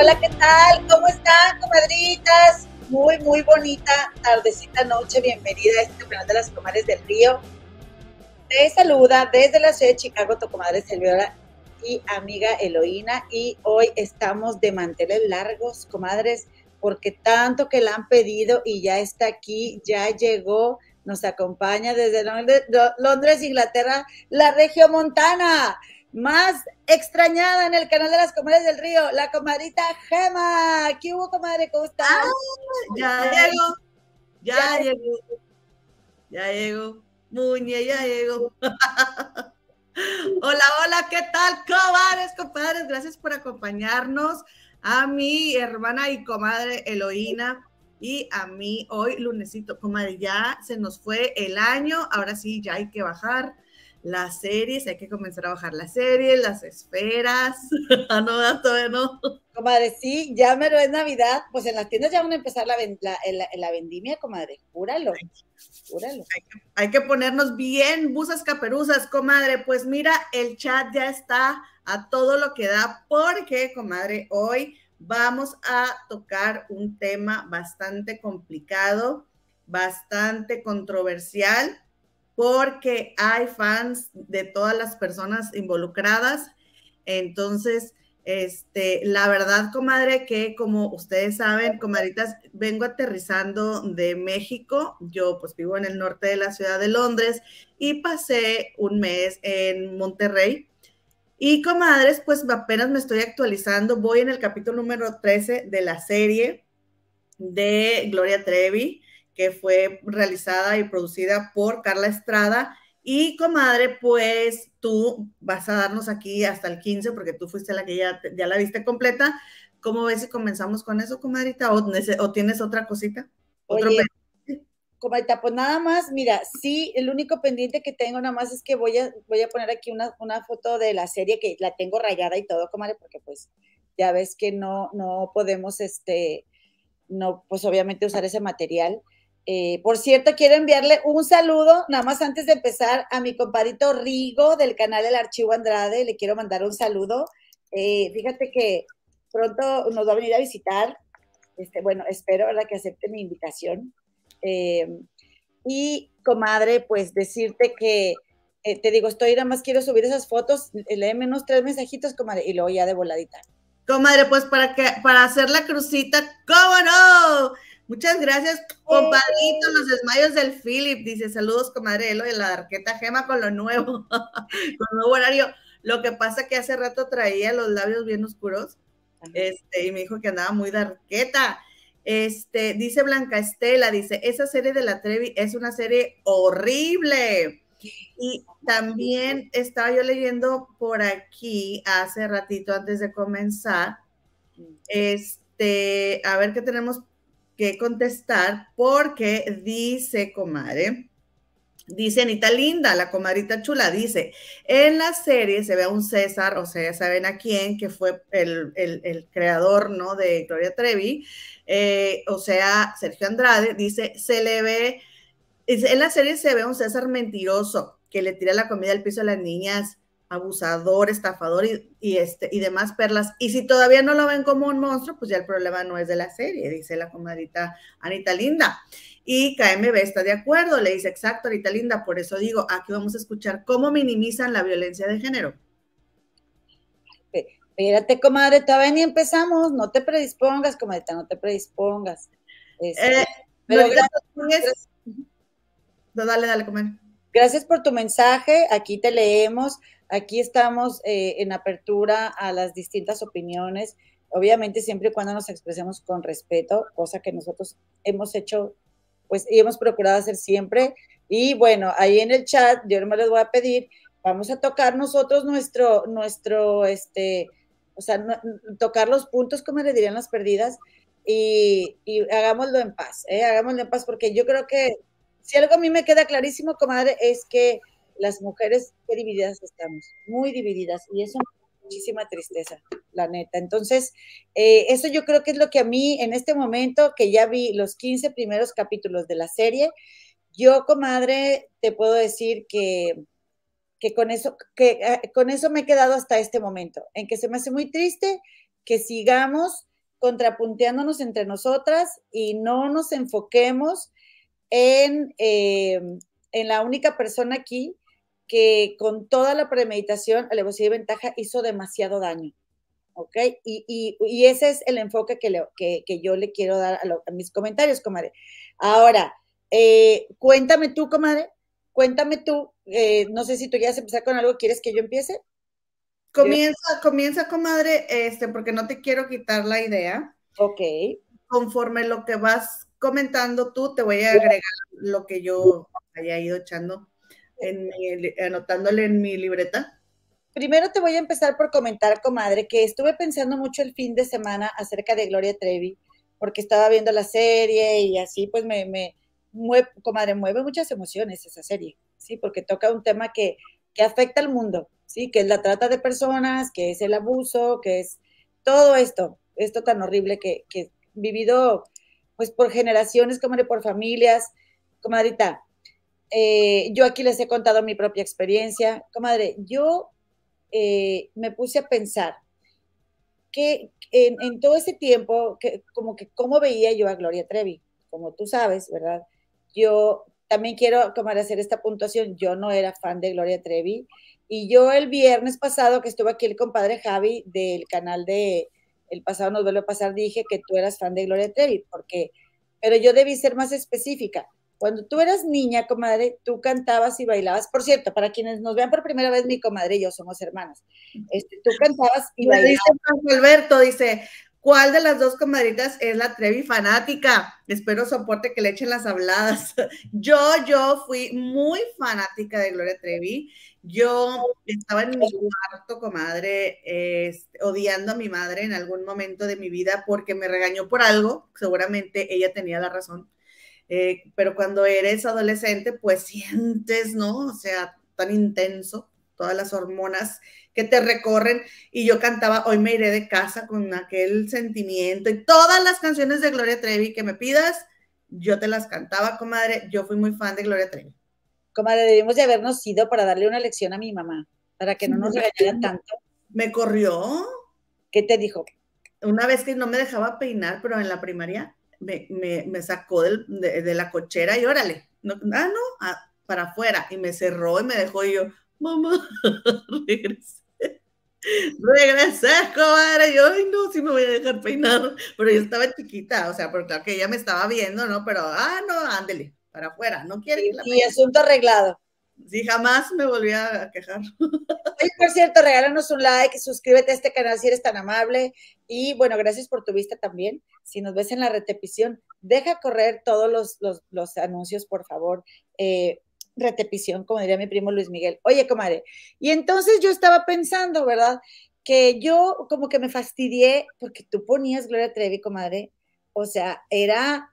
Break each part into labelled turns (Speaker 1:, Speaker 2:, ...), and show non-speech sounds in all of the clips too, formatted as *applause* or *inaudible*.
Speaker 1: Hola, ¿qué tal? ¿Cómo están, comadritas? Muy, muy bonita tardecita noche. Bienvenida a este canal de las comadres del río. Te saluda desde la ciudad de Chicago tu comadre Selviola y amiga Eloína. Y hoy estamos de manteles largos, comadres, porque tanto que la han pedido y ya está aquí, ya llegó, nos acompaña desde Londres, Londres Inglaterra, la región montana más extrañada en el canal de las comadres del río, la comadrita Gema. ¿Qué hubo, comadre? ¿Cómo estás? Ah,
Speaker 2: ya llegó, ya, llegó, ya llegó, Muñe, ya llegó. *laughs* hola, hola, ¿qué tal, comadres, compadres? Gracias por acompañarnos. A mi hermana y comadre Eloína y a mí hoy lunesito, comadre, ya se nos fue el año, ahora sí, ya hay que bajar las series, hay que comenzar a bajar las series, las esferas. *laughs* ah, no, todavía no.
Speaker 1: Comadre, sí, ya me lo es Navidad, pues en las tiendas ya van a empezar la, la, vendimia, comadre, júralo, júralo.
Speaker 2: Hay que, hay que ponernos bien busas caperuzas, comadre, pues mira, el chat ya está a todo lo que da, porque, comadre, hoy vamos a tocar un tema bastante complicado, bastante controversial, porque hay fans de todas las personas involucradas. Entonces, este, la verdad, comadre, que como ustedes saben, comadritas, vengo aterrizando de México. Yo pues vivo en el norte de la ciudad de Londres y pasé un mes en Monterrey. Y comadres, pues apenas me estoy actualizando. Voy en el capítulo número 13 de la serie de Gloria Trevi que fue realizada y producida por Carla Estrada. Y comadre, pues tú vas a darnos aquí hasta el 15 porque tú fuiste la que ya, ya la viste completa. ¿Cómo ves si comenzamos con eso, comadrita? ¿O, tienes otra cosita?
Speaker 1: Oye, comadrita, pues nada más, mira, sí, el único pendiente que tengo nada más es que voy a, voy a poner aquí una, una foto de la serie que la tengo rayada y todo, comadre, porque pues ya ves que no, no podemos, este, no, pues obviamente usar ese material. Eh, por cierto, quiero enviarle un saludo, nada más antes de empezar, a mi compadito Rigo del canal del Archivo Andrade. Le quiero mandar un saludo. Eh, fíjate que pronto nos va a venir a visitar. Este, bueno, espero ¿verdad? que acepte mi invitación. Eh, y, comadre, pues decirte que, te digo, estoy nada más quiero subir esas fotos, léeme unos tres mensajitos, comadre, y luego ya de voladita.
Speaker 2: Comadre, pues para que, para hacer la crucita, ¿cómo no? Muchas gracias, compadrito, los desmayos del Philip. Dice, saludos, comadre Elo de la Arqueta Gema con lo nuevo, *laughs* con nuevo horario. Lo que pasa que hace rato traía los labios bien oscuros, este, y me dijo que andaba muy de arqueta. Este, dice Blanca Estela, dice, esa serie de la Trevi es una serie horrible. Y también estaba yo leyendo por aquí hace ratito antes de comenzar, este, a ver qué tenemos que contestar porque dice, comadre, dice Anita Linda, la comadrita chula, dice, en la serie se ve a un César, o sea, ya saben a quién, que fue el, creador, ¿no? De Gloria Trevi, eh, o sea, Sergio Andrade, dice, se le ve, en la serie se ve a un César mentiroso que le tira la comida al piso a las niñas, abusador, estafador y, este, y demás perlas. Y si todavía no lo ven como un monstruo, pues ya el problema no es de la serie, dice la comadita Anita Linda. Y KMB está de acuerdo, le dice exacto, Anita Linda, por eso digo, aquí vamos a escuchar cómo minimizan la violencia de género.
Speaker 1: Espérate, comadre, todavía ni empezamos, no te predispongas, comadita, no te predispongas. Este, eh, pero
Speaker 2: gracias, dale, dale, comadre.
Speaker 1: Gracias por tu mensaje, aquí te leemos. Aquí estamos eh, en apertura a las distintas opiniones, obviamente siempre y cuando nos expresemos con respeto, cosa que nosotros hemos hecho, pues, y hemos procurado hacer siempre. Y bueno, ahí en el chat, yo no me les voy a pedir, vamos a tocar nosotros nuestro, nuestro, este, O sea, tocar los puntos, como le dirían las perdidas, y, hagámoslo en paz, ¿eh? hagámoslo en paz, porque yo creo que si algo a mí me queda clarísimo, comadre, es que las mujeres, qué divididas estamos, muy divididas, y eso muchísima tristeza, la neta. Entonces, eh, eso yo creo que es lo que a mí en este momento, que ya vi los 15 primeros capítulos de la serie, yo, comadre, te puedo decir que, que con eso, que eh, con eso me he quedado hasta este momento, en que se me hace muy triste que sigamos contrapunteándonos entre nosotras y no nos enfoquemos en, eh, en la única persona aquí que con toda la premeditación, alevosía y ventaja hizo demasiado daño. ¿Ok? Y, ese es el enfoque que, que, yo le quiero dar a, mis comentarios, comadre. Ahora, eh, cuéntame tú, comadre, cuéntame tú, eh, no sé si tú ya has empezar con algo, ¿quieres que yo empiece?
Speaker 2: Comienza, comienza, comadre, este, porque no te quiero quitar la idea.
Speaker 1: Ok.
Speaker 2: Conforme lo que vas comentando tú, te voy a agregar lo que yo haya ido echando anotándole en mi libreta?
Speaker 1: Primero te voy a empezar por comentar, comadre, que estuve pensando mucho el fin de semana acerca de Gloria Trevi, porque estaba viendo la serie y así, pues me, me mueve, comadre, mueve muchas emociones esa serie, ¿sí? Porque toca un tema que, que afecta al mundo, ¿sí? Que es la trata de personas, que es el abuso, que es todo esto, esto tan horrible que, que vivido, pues, por generaciones, comadre, por familias. Comadrita, eh, yo aquí les he contado mi propia experiencia. Comadre, yo eh, me puse a pensar que en, todo ese tiempo, que, como que cómo veía yo a Gloria Trevi, como tú sabes, ¿verdad? Yo también quiero, comadre, hacer esta puntuación. Yo no era fan de Gloria Trevi. Y yo el viernes pasado que estuve aquí el compadre Javi del canal de El pasado nos vuelve a pasar, dije que tú eras fan de Gloria Trevi, porque, pero yo debí ser más específica cuando tú eras niña, comadre, tú cantabas y bailabas. Por cierto, para quienes nos vean por primera vez, mi comadre y yo somos hermanas. Este, tú cantabas y bailabas.
Speaker 2: Dice Alberto, dice, ¿cuál de las dos comadritas es la Trevi fanática? Espero soporte que le echen las habladas. *laughs* Yo, yo fui muy fanática de Gloria Trevi. Yo estaba en mi cuarto, comadre, este, odiando a mi madre en algún momento de mi vida porque me regañó por algo. Seguramente ella tenía la razón eh, pero cuando eres adolescente, pues *laughs* sientes, ¿no? O sea, tan intenso, todas las hormonas que te recorren. Y yo cantaba Hoy me iré de casa con aquel sentimiento y todas las canciones de Gloria Trevi que me pidas, yo te las cantaba, comadre. Yo fui muy fan de Gloria Trevi.
Speaker 1: Comadre, debimos de habernos ido para darle una lección a mi mamá, para que no nos regañara *laughs* tanto.
Speaker 2: ¿Me corrió?
Speaker 1: ¿Qué te dijo?
Speaker 2: Una vez que no me dejaba peinar, pero en la primaria, me, sacó de, la cochera y órale, ah, no, ah, para afuera, y me cerró y me dejó y yo, mamá, *laughs* regresé. Regresé, comadre, yo, ay, no, sí me voy a dejar peinar, pero yo estaba chiquita, o sea, porque claro que ella me estaba viendo, ¿no? Pero, ah, no, ándele, para afuera, no quiere
Speaker 1: que la Y asunto arreglado.
Speaker 2: Sí, jamás me volví a quejar.
Speaker 1: Oye, por cierto, regálanos un like, suscríbete a este canal si eres tan amable. Y bueno, gracias por tu vista también. Si nos ves en la repetición, deja correr todos los, anuncios, por favor. Eh, repetición, como diría mi primo Luis Miguel. Oye, comadre, y entonces yo estaba pensando, ¿verdad? Que yo como que me fastidié porque tú ponías Gloria Trevi, comadre. O sea, era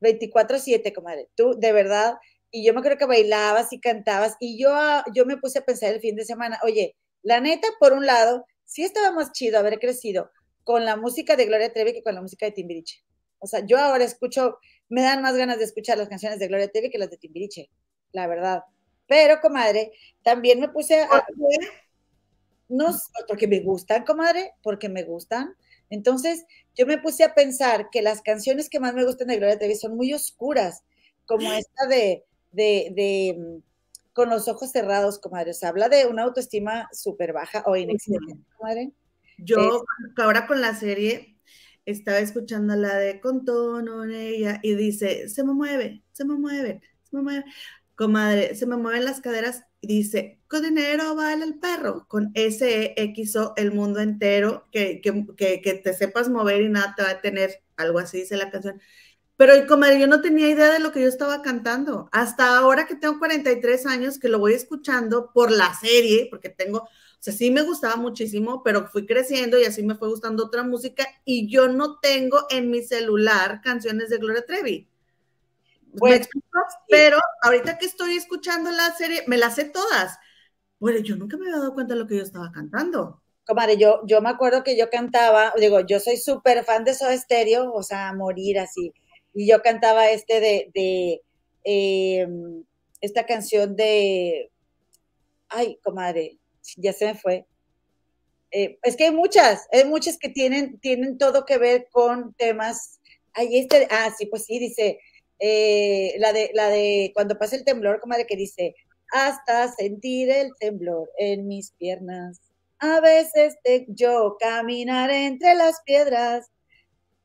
Speaker 1: 24-7, comadre. Tú, de verdad, y yo me creo que bailabas y cantabas y yo, ah, yo me puse a pensar el fin de semana, oye, la neta, por un lado, sí estaba más chido haber crecido con la música de Gloria Trevi que con la música de Timbiriche. O sea, yo ahora escucho, me dan más ganas de escuchar las canciones de Gloria Trevi que las de Timbiriche, la verdad. Pero, comadre, también me puse a... No, porque me gustan, comadre, porque me gustan. Entonces, yo me puse a pensar que las canciones que más me gustan de Gloria Trevi son muy oscuras, como *gasps* esta de de, mm, con los ojos cerrados, comadre. Se habla de una autoestima súper baja o inexistente, comadre.
Speaker 2: Yo ahora con la serie estaba escuchando la de con tono en ella y dice, se me mueve, se me mueve, se me mueve. Comadre, se me mueven las caderas y dice, con dinero vale el perro, con ese o el mundo entero, que, que, que, que te sepas mover y nada te va a tener, algo así dice la canción Pero, comadre, yo no tenía idea de lo que yo estaba cantando. Hasta ahora que tengo 43 años, que lo voy escuchando por la serie, porque tengo, o sea, sí me gustaba muchísimo, pero fui creciendo y así me fue gustando otra música y yo no tengo en mi celular canciones de Gloria Trevi. Bueno, Pero ahorita que estoy escuchando la serie, me las sé todas. Bueno, yo nunca me había dado cuenta de lo que yo estaba cantando.
Speaker 1: Comadre, yo, yo me acuerdo que yo cantaba, digo, yo soy súper fan de Soda Stereo, o sea, morir así. Y yo cantaba este de, de em, esta canción de, ay, comadre, ya se me fue. Eh, es que hay muchas, hay muchas que tienen, tienen todo que ver con temas. Ay, este, ah, sí, pues sí, dice, eh, la, de, la de cuando pasa el temblor, comadre, que dice, hasta sentir el temblor en mis piernas a veces te, yo caminar entre las piedras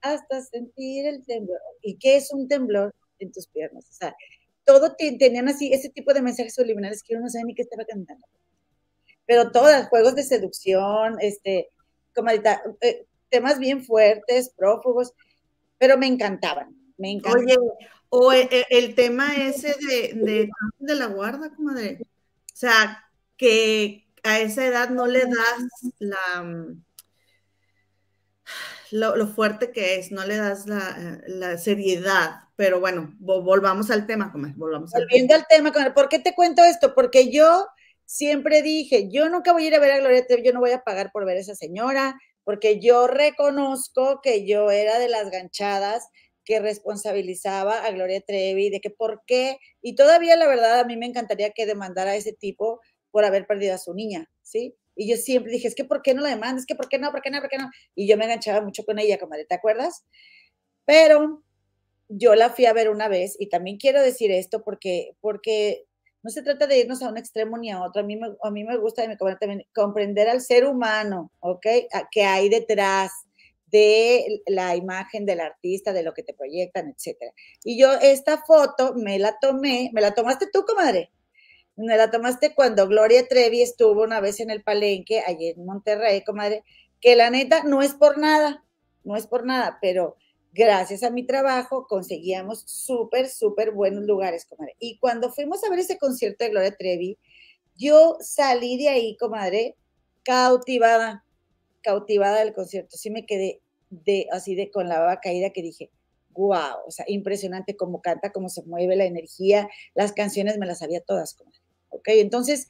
Speaker 1: hasta sentir el temblor. ¿Y qué es un temblor en tus piernas? O sea, todo tenían así ese tipo de mensajes subliminales que uno no sabe ni qué estaba cantando. Pero todas, juegos de seducción, este, como ahorita, eh, temas bien fuertes, prófugos, pero me encantaban, me encantaban. Oye,
Speaker 2: o el, el tema ese de, de, de la guarda, comadre. O sea, que, a esa edad no le das la, mm, lo, fuerte que es, no le das la, seriedad. Pero bueno, volvamos al tema, volvamos
Speaker 1: Volviendo al tema, ¿por qué te cuento esto? Porque yo siempre dije, yo nunca voy a ir a ver a Gloria Trevi, yo no voy a pagar por ver a esa señora, porque yo reconozco que yo era de las ganchadas que responsabilizaba a Gloria Trevi de que por qué, y todavía la verdad a mí me encantaría que demandara a ese tipo por haber perdido a su niña, ¿sí? Y yo siempre dije, es que ¿por qué no la demandas? Es que ¿por qué no? ¿Por qué no? ¿Por qué no? Y yo me enganchaba mucho con ella, comadre, ¿te acuerdas? Pero yo la fui a ver una vez y también quiero decir esto porque, porque no se trata de irnos a un extremo ni a otro. A mí me, a mí me gusta también comprender al ser humano, ¿ok? Que hay detrás de la imagen del artista, de lo que te proyectan, etcétera. Y yo esta foto me la tomé, me la tomaste tú, comadre me la tomaste cuando Gloria Trevi estuvo una vez en el palenque, allí en Monterrey, comadre, que la neta no es por nada, no es por nada, pero gracias a mi trabajo conseguíamos súper, súper buenos lugares, comadre. Y cuando fuimos a ver ese concierto de Gloria Trevi, yo salí de ahí, comadre, cautivada, cautivada del concierto. Sí me quedé de, así de con la baba caída que dije, wow, o sea, impresionante cómo canta, cómo se mueve la energía, las canciones me las sabía todas, comadre. ¿Ok? Entonces,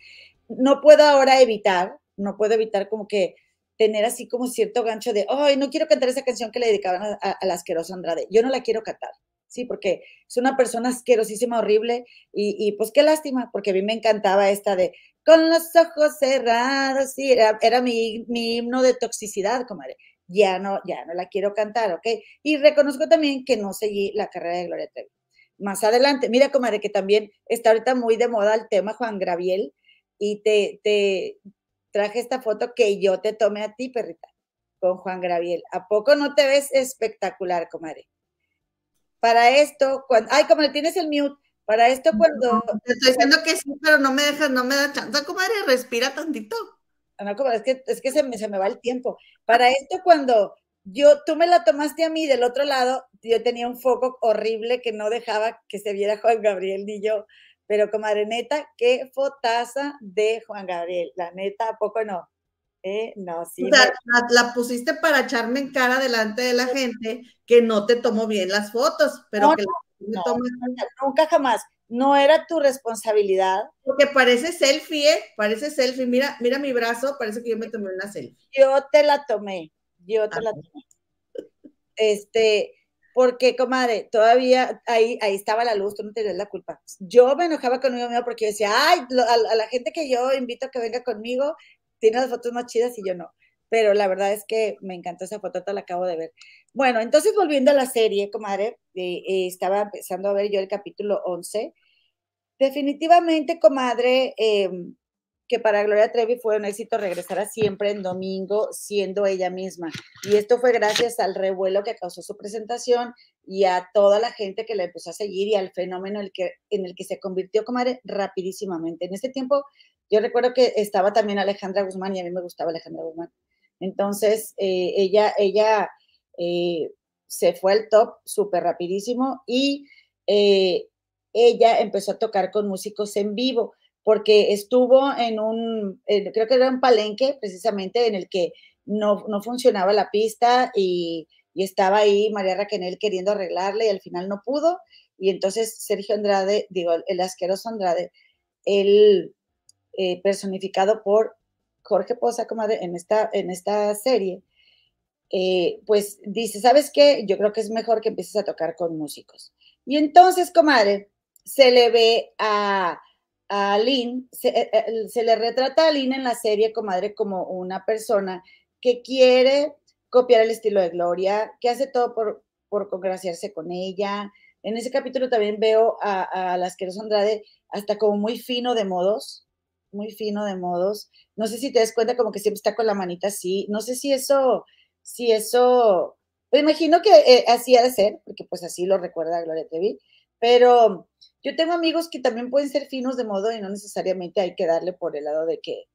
Speaker 1: no puedo ahora evitar, no puedo evitar como que tener así como cierto gancho de, ay, no quiero cantar esa canción que le dedicaban a, la asquerosa Andrade. Yo no la quiero cantar, ¿sí? Porque es una persona asquerosísima, horrible, y, pues qué lástima, porque a mí me encantaba esta de, con los ojos cerrados, sí, era, era mi, mi, himno de toxicidad, comadre. Ya no, ya no la quiero cantar, ¿ok? Y reconozco también que no seguí la carrera de Gloria Trevi más adelante. Mira, comadre, que también está ahorita muy de moda el tema Juan Graviel y te, te traje esta foto que yo te tomé a ti, perrita, con Juan Graviel. ¿A poco no te ves espectacular, comadre? Para esto, cuando, ay, comadre, tienes el mute. Para esto cuando...
Speaker 2: te estoy *laughs* diciendo que sí, pero no me dejas, no me da chance, comadre, respira tantito.
Speaker 1: No, comadre, es que, es que se, me, se me va el tiempo. Para esto cuando yo, tú me la tomaste a mí del otro lado, yo tenía un foco horrible que no dejaba que se viera Juan Gabriel ni yo, pero comadre neta, qué fotaza de Juan Gabriel, la neta, ¿a poco no? ¿Eh? No, sí.
Speaker 2: O sea, la, pusiste para echarme en cara delante de la gente que no te tomó bien las fotos, pero que
Speaker 1: no, nunca jamás. No era tu responsabilidad.
Speaker 2: Porque parece selfie, ¿eh? Parece selfie. Mira, mira mi brazo, parece que yo me tomé una selfie.
Speaker 1: Yo te la tomé yo te la Este, porque, comadre, todavía ahí, ahí estaba la luz, tú no tenías la culpa. Yo me enojaba conmigo mismo porque decía, ay, a, la gente que yo invito a que venga conmigo, tiene las fotos más chidas y yo no. Pero la verdad es que me encantó esa foto, te la acabo de ver. Bueno, entonces volviendo a la serie, comadre, eh, eh, estaba empezando a ver yo el capítulo 11. Definitivamente, comadre, eh, que para Gloria Trevi fue un éxito regresar a siempre en domingo siendo ella misma. Y esto fue gracias al revuelo que causó su presentación y a toda la gente que la empezó a seguir y al fenómeno en el que, en el que se convirtió, comadre, rapidísimamente. En ese tiempo, yo recuerdo que estaba también Alejandra Guzmán y a mí me gustaba Alejandra Guzmán. Entonces, eh, ella, ella eh, se fue al top súper rapidísimo y eh, ella empezó a tocar con músicos en vivo porque estuvo en un, creo que era un palenque precisamente en el que no, no funcionaba la pista y, estaba ahí María Raquel queriendo arreglarle y al final no pudo. Y entonces Sergio Andrade, digo, el asqueroso Andrade, él eh, personificado por Jorge Poza, comadre, en esta, en esta serie, eh, pues dice, ¿sabes qué? Yo creo que es mejor que empieces a tocar con músicos. Y entonces, comadre, se le ve a a Lynn, eh, eh, se, le retrata a Lynn en la serie, comadre, como una persona que quiere copiar el estilo de Gloria, que hace todo por, por congraciarse con ella. En ese capítulo también veo a, a las Queros Andrade hasta como muy fino de modos, muy fino de modos. No sé si te das cuenta como que siempre está con la manita así. No sé si eso, si eso, me imagino que eh, así ha de ser, porque pues así lo recuerda Gloria Trevi, pero yo tengo amigos que también pueden ser finos de modo y no necesariamente hay que darle por el lado de que,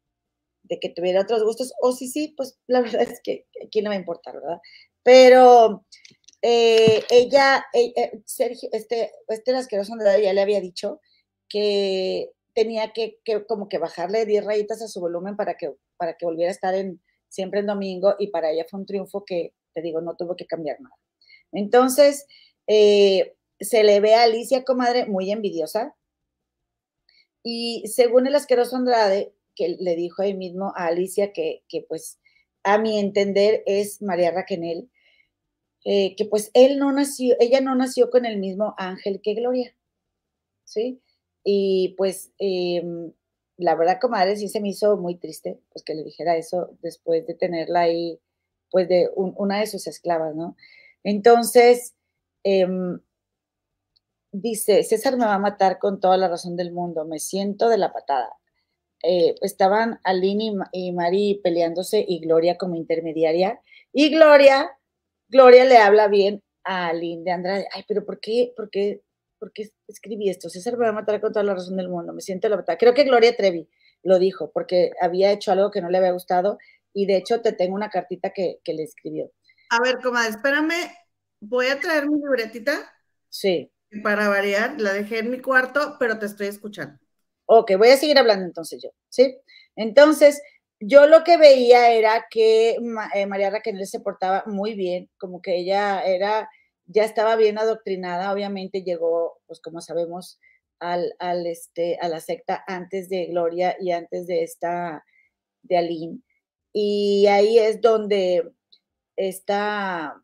Speaker 1: de que tuviera otros gustos. O sí, sí, pues la *laughs* verdad es que aquí no me importa, ¿verdad? Pero eh, ella, eh, eh, Sergio, este, este asqueroso ya le había dicho que tenía que, como que bajarle 10 rayitas a su volumen para que, para que volviera a estar en, siempre en domingo y para ella fue un triunfo que, te digo, no tuvo que cambiar nada. Entonces, eh, se le ve a Alicia, comadre, muy envidiosa. Y según el asqueroso Andrade, que le dijo ahí mismo a Alicia que, pues, a mi entender es María Raquenel, eh, que pues él no nació, ella no nació con el mismo ángel que Gloria, ¿sí? Y pues em, la verdad, comadre, sí se me hizo muy triste, pues que le dijera eso después de tenerla ahí, pues de una de sus esclavas, ¿no? Entonces, em, dice, César me va a matar con toda la razón del mundo, me siento de la patada. Eh, estaban Aline y, Mari peleándose y Gloria como intermediaria. Y Gloria, Gloria le habla bien a Aline de Andrade. Ay, pero ¿por qué, por qué, por qué escribí esto? César me va a matar con toda la razón del mundo, me siento de la patada. Creo que Gloria Trevi lo dijo porque había hecho algo que no le había gustado y de hecho te tengo una cartita que, que le escribió.
Speaker 2: A ver, comadre, espérame, voy a traer mi libretita.
Speaker 1: Sí
Speaker 2: para variar, la dejé en mi cuarto, pero te estoy escuchando.
Speaker 1: Ok, voy a seguir hablando entonces yo, ¿sí? Entonces, yo lo que veía era que eh, María Raquel se portaba muy bien, como que ella era, ya estaba bien adoctrinada, obviamente llegó, pues como sabemos, al, al este, a la secta antes de Gloria y antes de esta, de Aline. Y ahí es donde está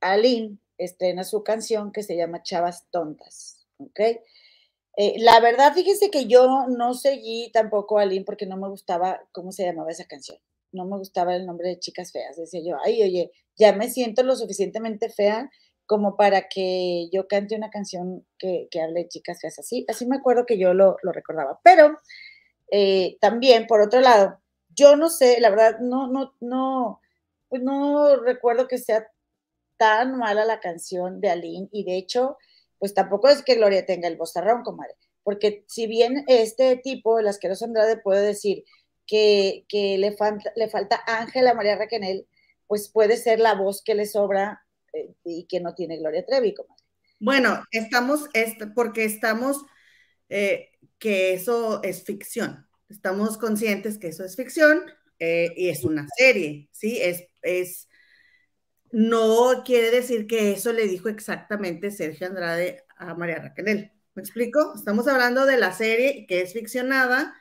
Speaker 1: Aline estrena su canción que se llama Chavas Tontas, ¿ok? Eh, la verdad, fíjese que yo no seguí tampoco a Lynn porque no me gustaba cómo se llamaba esa canción. No me gustaba el nombre de Chicas Feas. Decía yo, ay, oye, ya me siento lo suficientemente fea como para que yo cante una canción que, hable de chicas feas. Así, así me acuerdo que yo lo, recordaba. Pero eh, también, por otro lado, yo no sé, la verdad, no, no, no, pues no recuerdo que sea tan mala la canción de Aline y de hecho, pues tampoco es que Gloria tenga el bozarrón, comadre, porque si bien este tipo, el asqueroso Andrade, puede decir que, le, falta, le falta Ángela María Raquenel, pues puede ser la voz que le sobra eh, y que no tiene Gloria Trevi, comadre.
Speaker 2: Bueno, estamos, porque estamos, eh, que eso es ficción. Estamos conscientes que eso es ficción eh, y es una serie, ¿sí? Es, es no quiere decir que eso le dijo exactamente Sergio Andrade a María Raquel. ¿Me explico? Estamos hablando de la serie que es ficcionada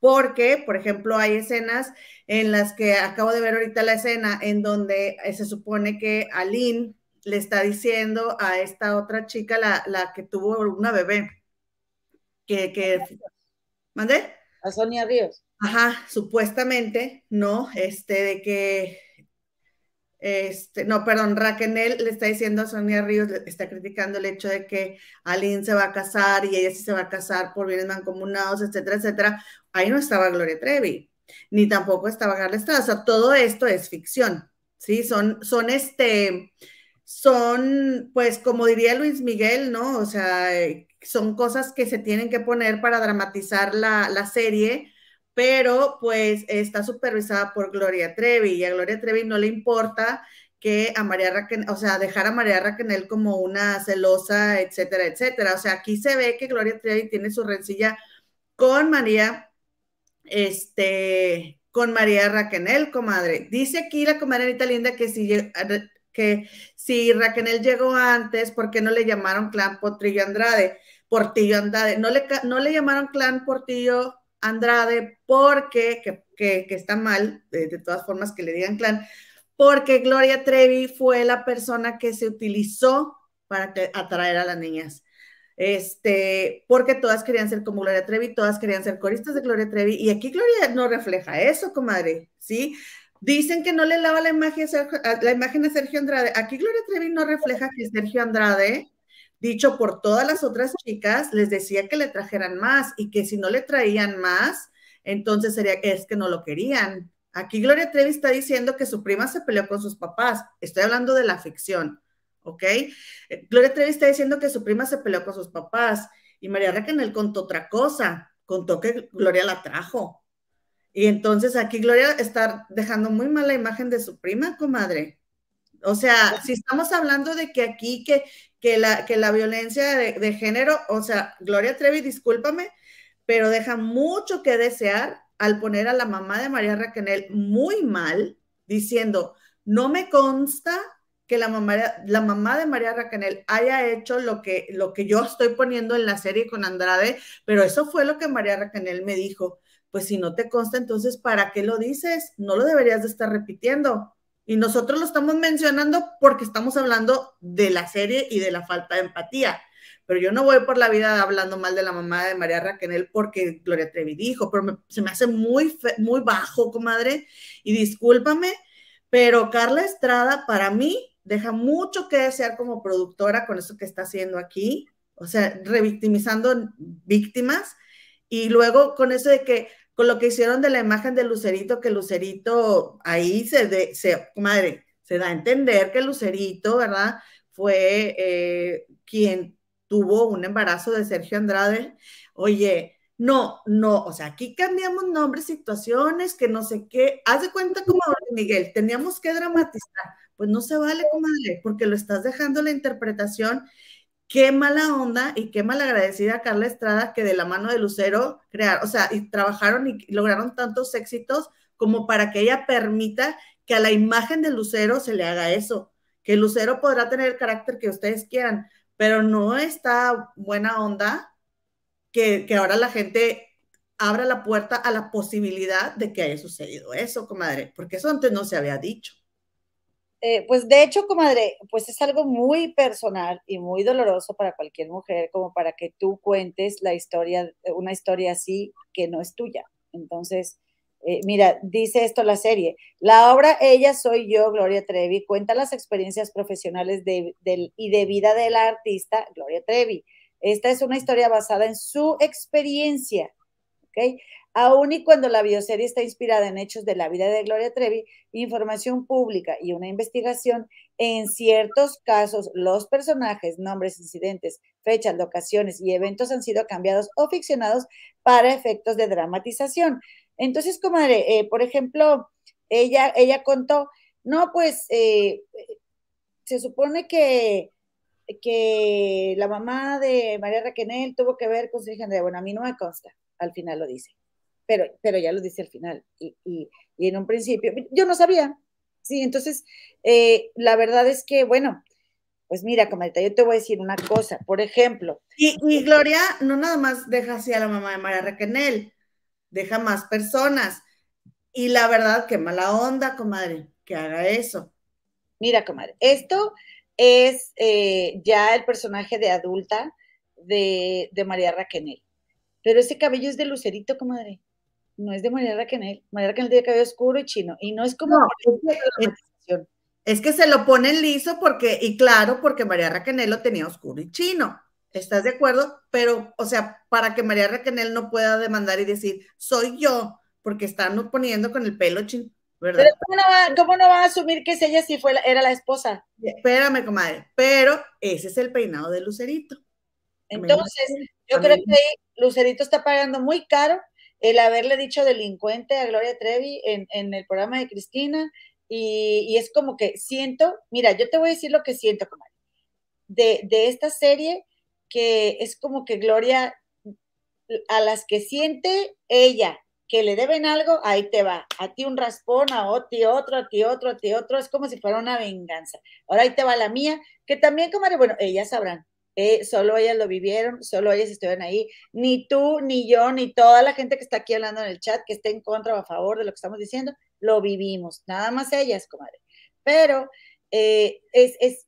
Speaker 2: porque, por ejemplo, hay escenas en las que acabo de ver ahorita la escena en donde eh, se supone que Aline le está diciendo a esta otra chica, la, la que tuvo una bebé, que, que ¿mandé?
Speaker 1: A Sonia Ríos.
Speaker 2: Ajá, supuestamente, ¿no? Este, de que este, no, perdón, Raquel le está diciendo a Sonia Ríos, está criticando el hecho de que Aline se va a casar y ella sí se va a casar por bienes mancomunados, etcétera, etcétera. Ahí no estaba Gloria Trevi, ni tampoco estaba Carla Estrada. O sea, todo esto es ficción, ¿sí? Son, son este, son, pues, como diría Luis Miguel, ¿no? O sea, son cosas que se tienen que poner para dramatizar la, la serie pero pues está supervisada por Gloria Trevi y a Gloria Trevi no le importa que a María Raquel, o sea, dejar a María Raquel como una celosa, etcétera, etcétera. O sea, aquí se ve que Gloria Trevi tiene su rencilla con María, este, con María Raquel, comadre. Dice aquí la comadre Linda que si, que si Raquel llegó antes, ¿por qué no le llamaron clan Portillo Andrade? Portillo Andrade. No le, no le llamaron clan Portillo Andrade porque, que, que, está mal, de, todas formas que le digan clan, porque Gloria Trevi fue la persona que se utilizó para atraer a las niñas. Este, porque todas querían ser como Gloria Trevi, todas querían ser coristas de Gloria Trevi, y aquí Gloria no refleja eso, comadre, ¿sí? Dicen que no le lava la imagen, la imagen a Sergio Andrade. Aquí Gloria Trevi no refleja que Sergio Andrade, dicho por todas las otras chicas, les decía que le trajeran más y que si no le traían más, entonces sería es que no lo querían. Aquí Gloria Trevi está diciendo que su prima se peleó con sus papás. Estoy hablando de la ficción, ¿ok? Eh, Gloria Trevi está diciendo que su prima se peleó con sus papás y María Raquel contó otra cosa, contó que Gloria la trajo. Y entonces aquí Gloria está dejando muy mala imagen de su prima, comadre. O sea, si estamos hablando de que aquí, que, que, la, que la violencia de, de género, o sea, Gloria Trevi, discúlpame, pero deja mucho que desear al poner a la mamá de María Raquel muy mal, diciendo, no me consta que la mamá, la mamá de María Raquel haya hecho lo que, lo que yo estoy poniendo en la serie con Andrade, pero eso fue lo que María Raquel me dijo. Pues si no te consta, entonces, ¿para qué lo dices? No lo deberías de estar repitiendo. Y nosotros lo estamos mencionando porque estamos hablando de la serie y de la falta de empatía. Pero yo no voy por la vida hablando mal de la mamá de María Raquel porque Gloria Trevi dijo, pero se me hace muy, muy bajo, comadre, y discúlpame, pero Carla Estrada para mí deja mucho que desear como productora con eso que está haciendo aquí, o sea, revictimizando víctimas, y luego con eso de que, con lo que hicieron de la imagen de Lucerito, que Lucerito ahí se, de, se madre, se da a entender que Lucerito, ¿verdad? Fue eh, quien tuvo un embarazo de Sergio Andrade. Oye, no, no, o sea, aquí cambiamos nombres, situaciones, que no sé qué. Haz de cuenta como Miguel, teníamos que dramatizar. Pues no se vale, comadre, porque lo estás dejando la interpretación. Qué mala onda y qué malagradecida Carla Estrada que de la mano de Lucero crear, o sea, y trabajaron y lograron tantos éxitos como para que ella permita que a la imagen de Lucero se le haga eso. Que Lucero podrá tener el carácter que ustedes quieran, pero no está buena onda que, ahora la gente abra la puerta a la posibilidad de que haya sucedido eso, comadre, porque eso antes no se había dicho.
Speaker 1: Eh, pues de hecho, comadre, pues es algo muy personal y muy doloroso para cualquier mujer, como para que tú cuentes la historia, una historia así que no es tuya. Entonces, eh, mira, dice esto la serie. La obra Ella soy yo, Gloria Trevi, cuenta las experiencias profesionales de, y de vida de la artista Gloria Trevi. Esta es una historia basada en su experiencia, ¿ok? Aún y cuando la bioserie está inspirada en hechos de la vida de Gloria Trevi, información pública y una investigación, en ciertos casos los personajes, nombres, incidentes, fechas, locaciones y eventos han sido cambiados o ficcionados para efectos de dramatización. Entonces, comadre, eh, por ejemplo, ella, ella contó, no, pues eh, se supone que, que la mamá de María Raquenel tuvo que ver con su hija Andrea. Bueno, a mí no me consta, al final lo dice, pero, pero ya lo dice al final. Y, y, en un principio, yo no sabía, sí, entonces, eh, la verdad es que, bueno, pues mira, comadre, yo te voy a decir una cosa, por ejemplo.
Speaker 2: Y, y Gloria no nada más deja así a la mamá de María Raquenel, deja más personas. Y la verdad, qué mala onda, comadre, que haga eso.
Speaker 1: Mira, comadre, esto es eh, ya el personaje de adulta de, María Raquenel. Pero ese cabello es de Lucerito, comadre. No es de María Raquenel. María Raquenel tiene cabello oscuro y chino. Y no es como... *laughs*
Speaker 2: es, que, se lo ponen liso porque, y claro, porque María Raquenel lo tenía oscuro y chino. ¿Estás de acuerdo? Pero, o sea, para que María Raquel no pueda demandar y decir, soy yo, porque están poniendo con el pelo chin, ¿verdad?
Speaker 1: Pero ¿cómo no, va, a asumir que es ella si fue era la esposa?
Speaker 2: Espérame, comadre, pero ese es el peinado de Lucerito.
Speaker 1: Entonces, yo creo que ahí Lucerito está pagando muy caro el haberle dicho delincuente a Gloria Trevi en, en el programa de Cristina, y, es como que siento, mira, yo te voy a decir lo que siento, comadre, de, de esta serie, que es como que Gloria, a las que siente ella que le deben algo, ahí te va. A ti un raspón, a ti otro, a ti otro, a ti otro. Es como si fuera una venganza. Ahora ahí te va la mía, que también, comadre, bueno, ellas sabrán. Eh, solo ellas lo vivieron, solo ellas estuvieron ahí. Ni tú, ni yo, ni toda la gente que está aquí hablando en el chat, que esté en contra o a favor de lo que estamos diciendo, lo vivimos. Nada más ellas, comadre. Pero eh, es, es,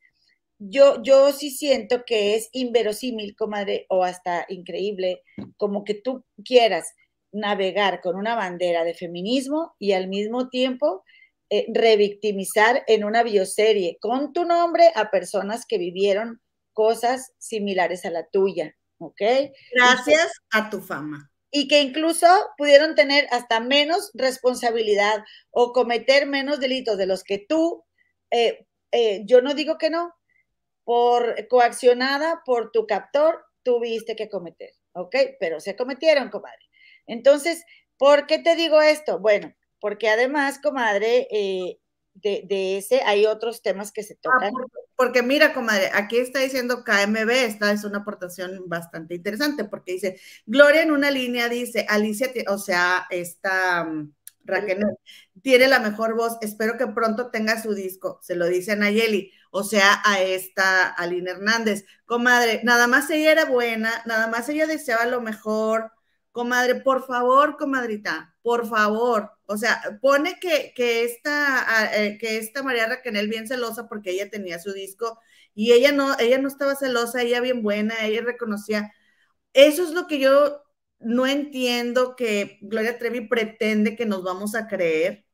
Speaker 1: yo, yo sí siento que es inverosímil, comadre, o hasta increíble, como que tú quieras navegar con una bandera de feminismo y al mismo tiempo eh, revictimizar en una bioserie con tu nombre a personas que vivieron cosas similares a la tuya, ¿ok?
Speaker 2: Gracias a tu fama.
Speaker 1: Y que incluso pudieron tener hasta menos responsabilidad o cometer menos delitos de los que tú, eh, eh, yo no digo que no, por coaccionada por tu captor, tuviste que cometer, ¿ok? Pero se cometieron, comadre. Entonces, ¿por qué te digo esto? Bueno, porque además, comadre, eh, de, ese hay otros temas que se ah, tocan.
Speaker 2: Porque, mira, comadre, aquí está diciendo KMB, esta es una aportación bastante interesante, porque dice, Gloria en una línea dice, Alicia, o sea, esta mm, Raquel tiene la mejor voz, espero que pronto tenga su disco, se lo dice a Nayeli, o sea, a esta Aline Hernández. Comadre, nada más ella era buena, nada más ella deseaba lo mejor, comadre, por favor, comadrita, por favor. O sea, pone que, que, esta, eh, que esta María Raquel bien celosa porque ella tenía su disco y ella no, ella no estaba celosa, ella bien buena, ella reconocía. Eso es lo que yo no entiendo que Gloria Trevi pretende que nos vamos a creer,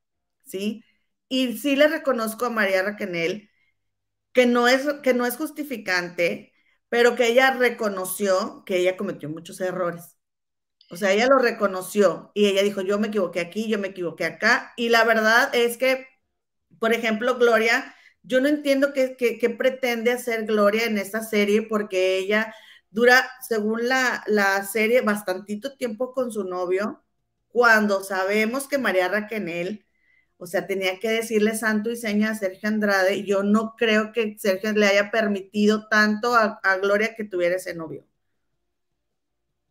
Speaker 2: ¿sí? Y sí le reconozco a María Raquel que no es, que no es justificante, pero que ella reconoció que ella cometió muchos errores o sea, ella lo reconoció y ella dijo, yo me equivoqué aquí, yo me equivoqué acá. Y la verdad es que, por ejemplo, Gloria, yo no entiendo qué, pretende hacer Gloria en esta serie porque ella dura, según la, la serie, bastantito tiempo con su novio, cuando sabemos que María Raquel, o sea, tenía que decirle santo y seña a Sergio Andrade. Yo no creo que Sergio le haya permitido tanto a Gloria que tuviera ese novio.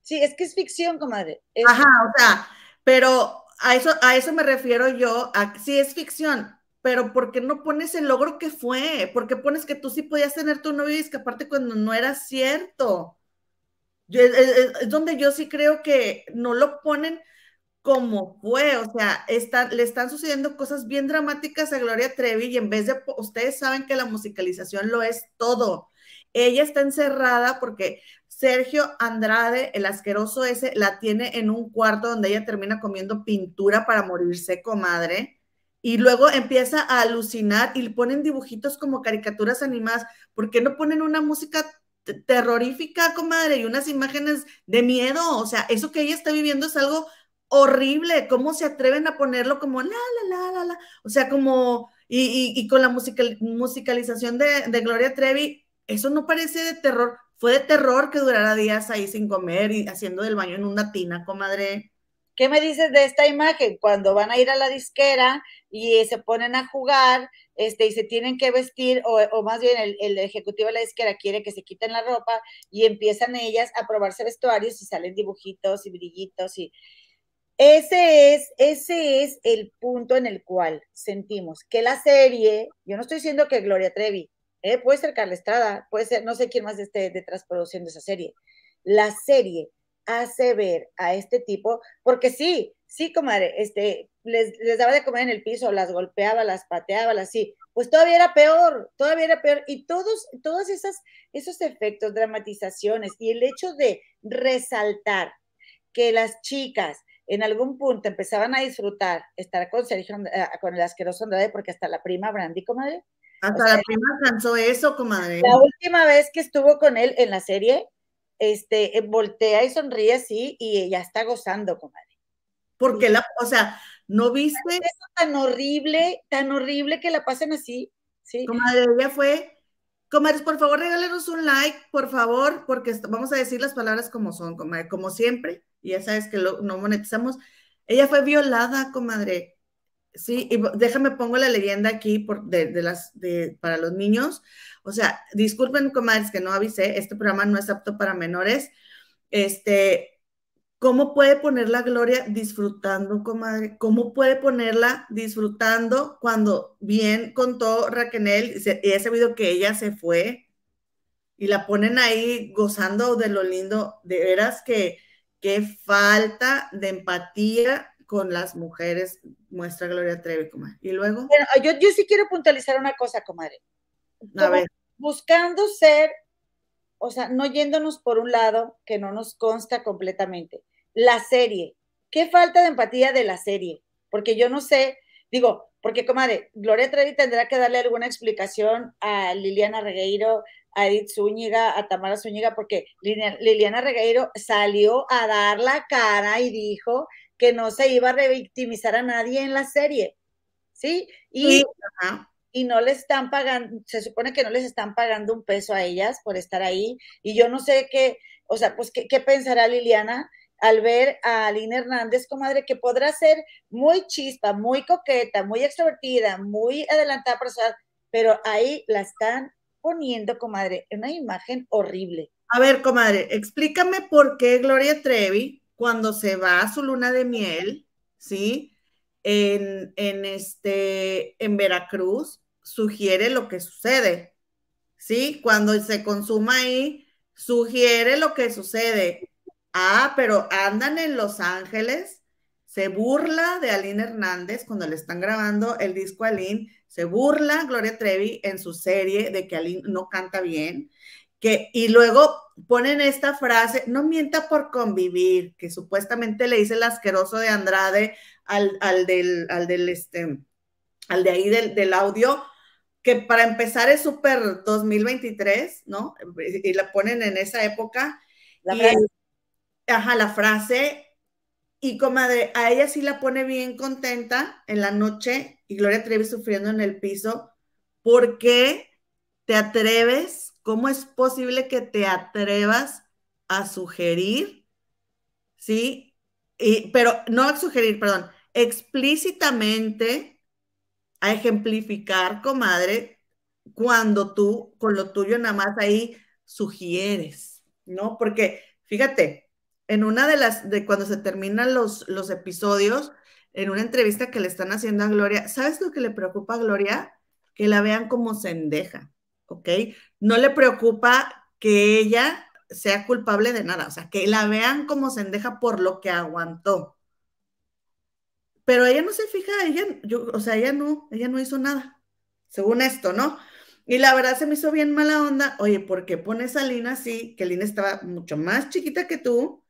Speaker 1: Sí, es que es ficción, comadre.
Speaker 2: Ajá, o sea, pero a eso, a eso me refiero yo, a sí es ficción, pero ¿por qué no pones el logro que fue? ¿Por qué pones que tú sí podías tener tu novio y escaparte cuando no era cierto? es, donde yo sí creo que no lo ponen como fue, o sea, le están sucediendo cosas bien dramáticas a Gloria Trevi y en vez de, ustedes saben que la musicalización lo es todo. Ella está encerrada porque Sergio Andrade, el asqueroso ese, la tiene en un cuarto donde ella termina comiendo pintura para morirse, comadre. Y luego empieza a alucinar y ponen dibujitos como caricaturas animadas. ¿Por qué no ponen una música terrorífica, comadre, y unas imágenes de miedo? O sea, eso que ella está viviendo es algo horrible. ¿Cómo se atreven a ponerlo como la, la, la, la, la? O sea, como, y, con la musicalización de, de Gloria Trevi, eso no parece de terror fue de terror que durara días ahí sin comer y haciendo del baño en una tina, comadre.
Speaker 1: ¿Qué me dices de esta imagen? Cuando van a ir a la disquera y se ponen a jugar, este, y se tienen que vestir, o, más bien el, ejecutivo de la disquera quiere que se quiten la ropa y empiezan ellas a probarse vestuarios y salen dibujitos y brillitos y ese es, ese es el punto en el cual sentimos que la serie, yo no estoy diciendo que Gloria Trevi, ¿eh? puede ser Carla Estrada, puede ser, no sé quién más esté detrás produciendo esa serie. La serie hace ver a este tipo, porque sí, sí, comadre, este, les, daba de comer en el piso, las golpeaba, las pateaba, las sí, pues todavía era peor, todavía era peor. Y todos, todos esas, esos efectos, dramatizaciones y el hecho de resaltar que las chicas en algún punto empezaban a disfrutar estar con Sergio, eh, con el asqueroso Andrade, porque hasta la prima Brandy, comadre,
Speaker 2: hasta la prima alcanzó eso, comadre.
Speaker 1: La última vez que estuvo con él en la serie, este, eh, voltea y sonríe así y ella está gozando, comadre.
Speaker 2: Porque la, o sea, ¿no viste?
Speaker 1: Eso tan horrible, tan horrible que la pasen así, ¿sí?
Speaker 2: Comadre, ella fue, comadres, por favor, regálenos un like, por favor, porque vamos a decir las palabras como son, comadre, como siempre, y ya sabes que lo, no monetizamos. Ella fue violada, comadre Sí, y déjame pongo la leyenda aquí por, de, las, de, para los niños. O sea, disculpen, comadres, que no avisé, este programa no es apto para menores. Este, ¿cómo puede ponerla Gloria disfrutando, comadre? ¿Cómo puede ponerla disfrutando cuando bien contó Raquel y he sabido que ella se fue y la ponen ahí gozando de lo lindo? De veras que qué falta de empatía con las mujeres muestra Gloria Trevi, comadre. Y luego.
Speaker 1: yo, yo sí quiero puntualizar una cosa, comadre. A ver. Buscando ser, o sea, no yéndonos por un lado que no nos consta completamente. La serie. ¿Qué falta de empatía de la serie? Porque yo no sé, digo, porque, comadre, Gloria Trevi tendrá que darle alguna explicación a Liliana Regueiro, a Edith Zúñiga, a Tamara Zúñiga, porque Liliana Regueiro salió a dar la cara y dijo que no se iba a revictimizar a nadie en la serie, ¿sí? Y, y no le están pagando, se supone que no les están pagando un peso a ellas por estar ahí, y yo no sé qué, o sea, pues, ¿qué, pensará Liliana? al ver a Aline Hernández, comadre, que podrá ser muy chispa, muy coqueta, muy extrovertida, muy adelantada pero ahí la están poniendo, comadre, en una imagen horrible.
Speaker 2: A ver, comadre, explícame por qué Gloria Trevi cuando se va a su luna de miel, ¿sí? En, este, en Veracruz, sugiere lo que sucede, ¿sí? Cuando se consuma ahí, sugiere lo que sucede. Ah, pero andan en Los Ángeles, se burla de Aline Hernández cuando le están grabando el disco a Aline, se burla Gloria Trevi en su serie de que Aline no canta bien, que, y luego ponen esta frase, no mienta por convivir, que supuestamente le dice el asqueroso de Andrade al, del, al del, este, al de ahí del, audio, que para empezar es súper 2023, ¿no? Y la ponen en esa época. La frase. ajá, la frase. Y comadre, a ella sí la pone bien contenta en la noche y Gloria Trevi sufriendo en el piso. ¿Por qué te atreves ¿Cómo es posible que te atrevas a sugerir? ¿Sí? pero no a sugerir, perdón, explícitamente a ejemplificar, comadre, cuando tú con lo tuyo nada más ahí sugieres, ¿no? Porque fíjate, en una de las, de cuando se terminan los, los episodios, en una entrevista que le están haciendo a Gloria, ¿sabes lo que le preocupa a Gloria? Que la vean como sendeja. ¿Ok? No le preocupa que ella sea culpable de nada, o sea, que la vean como sendeja por lo que aguantó. Pero ella no se fija, ella, yo, o sea, ella no, ella no hizo nada, según esto, ¿no? Y la verdad se me hizo bien mala onda, oye, ¿por qué pones a Lina así? Que Lina estaba mucho más chiquita que tú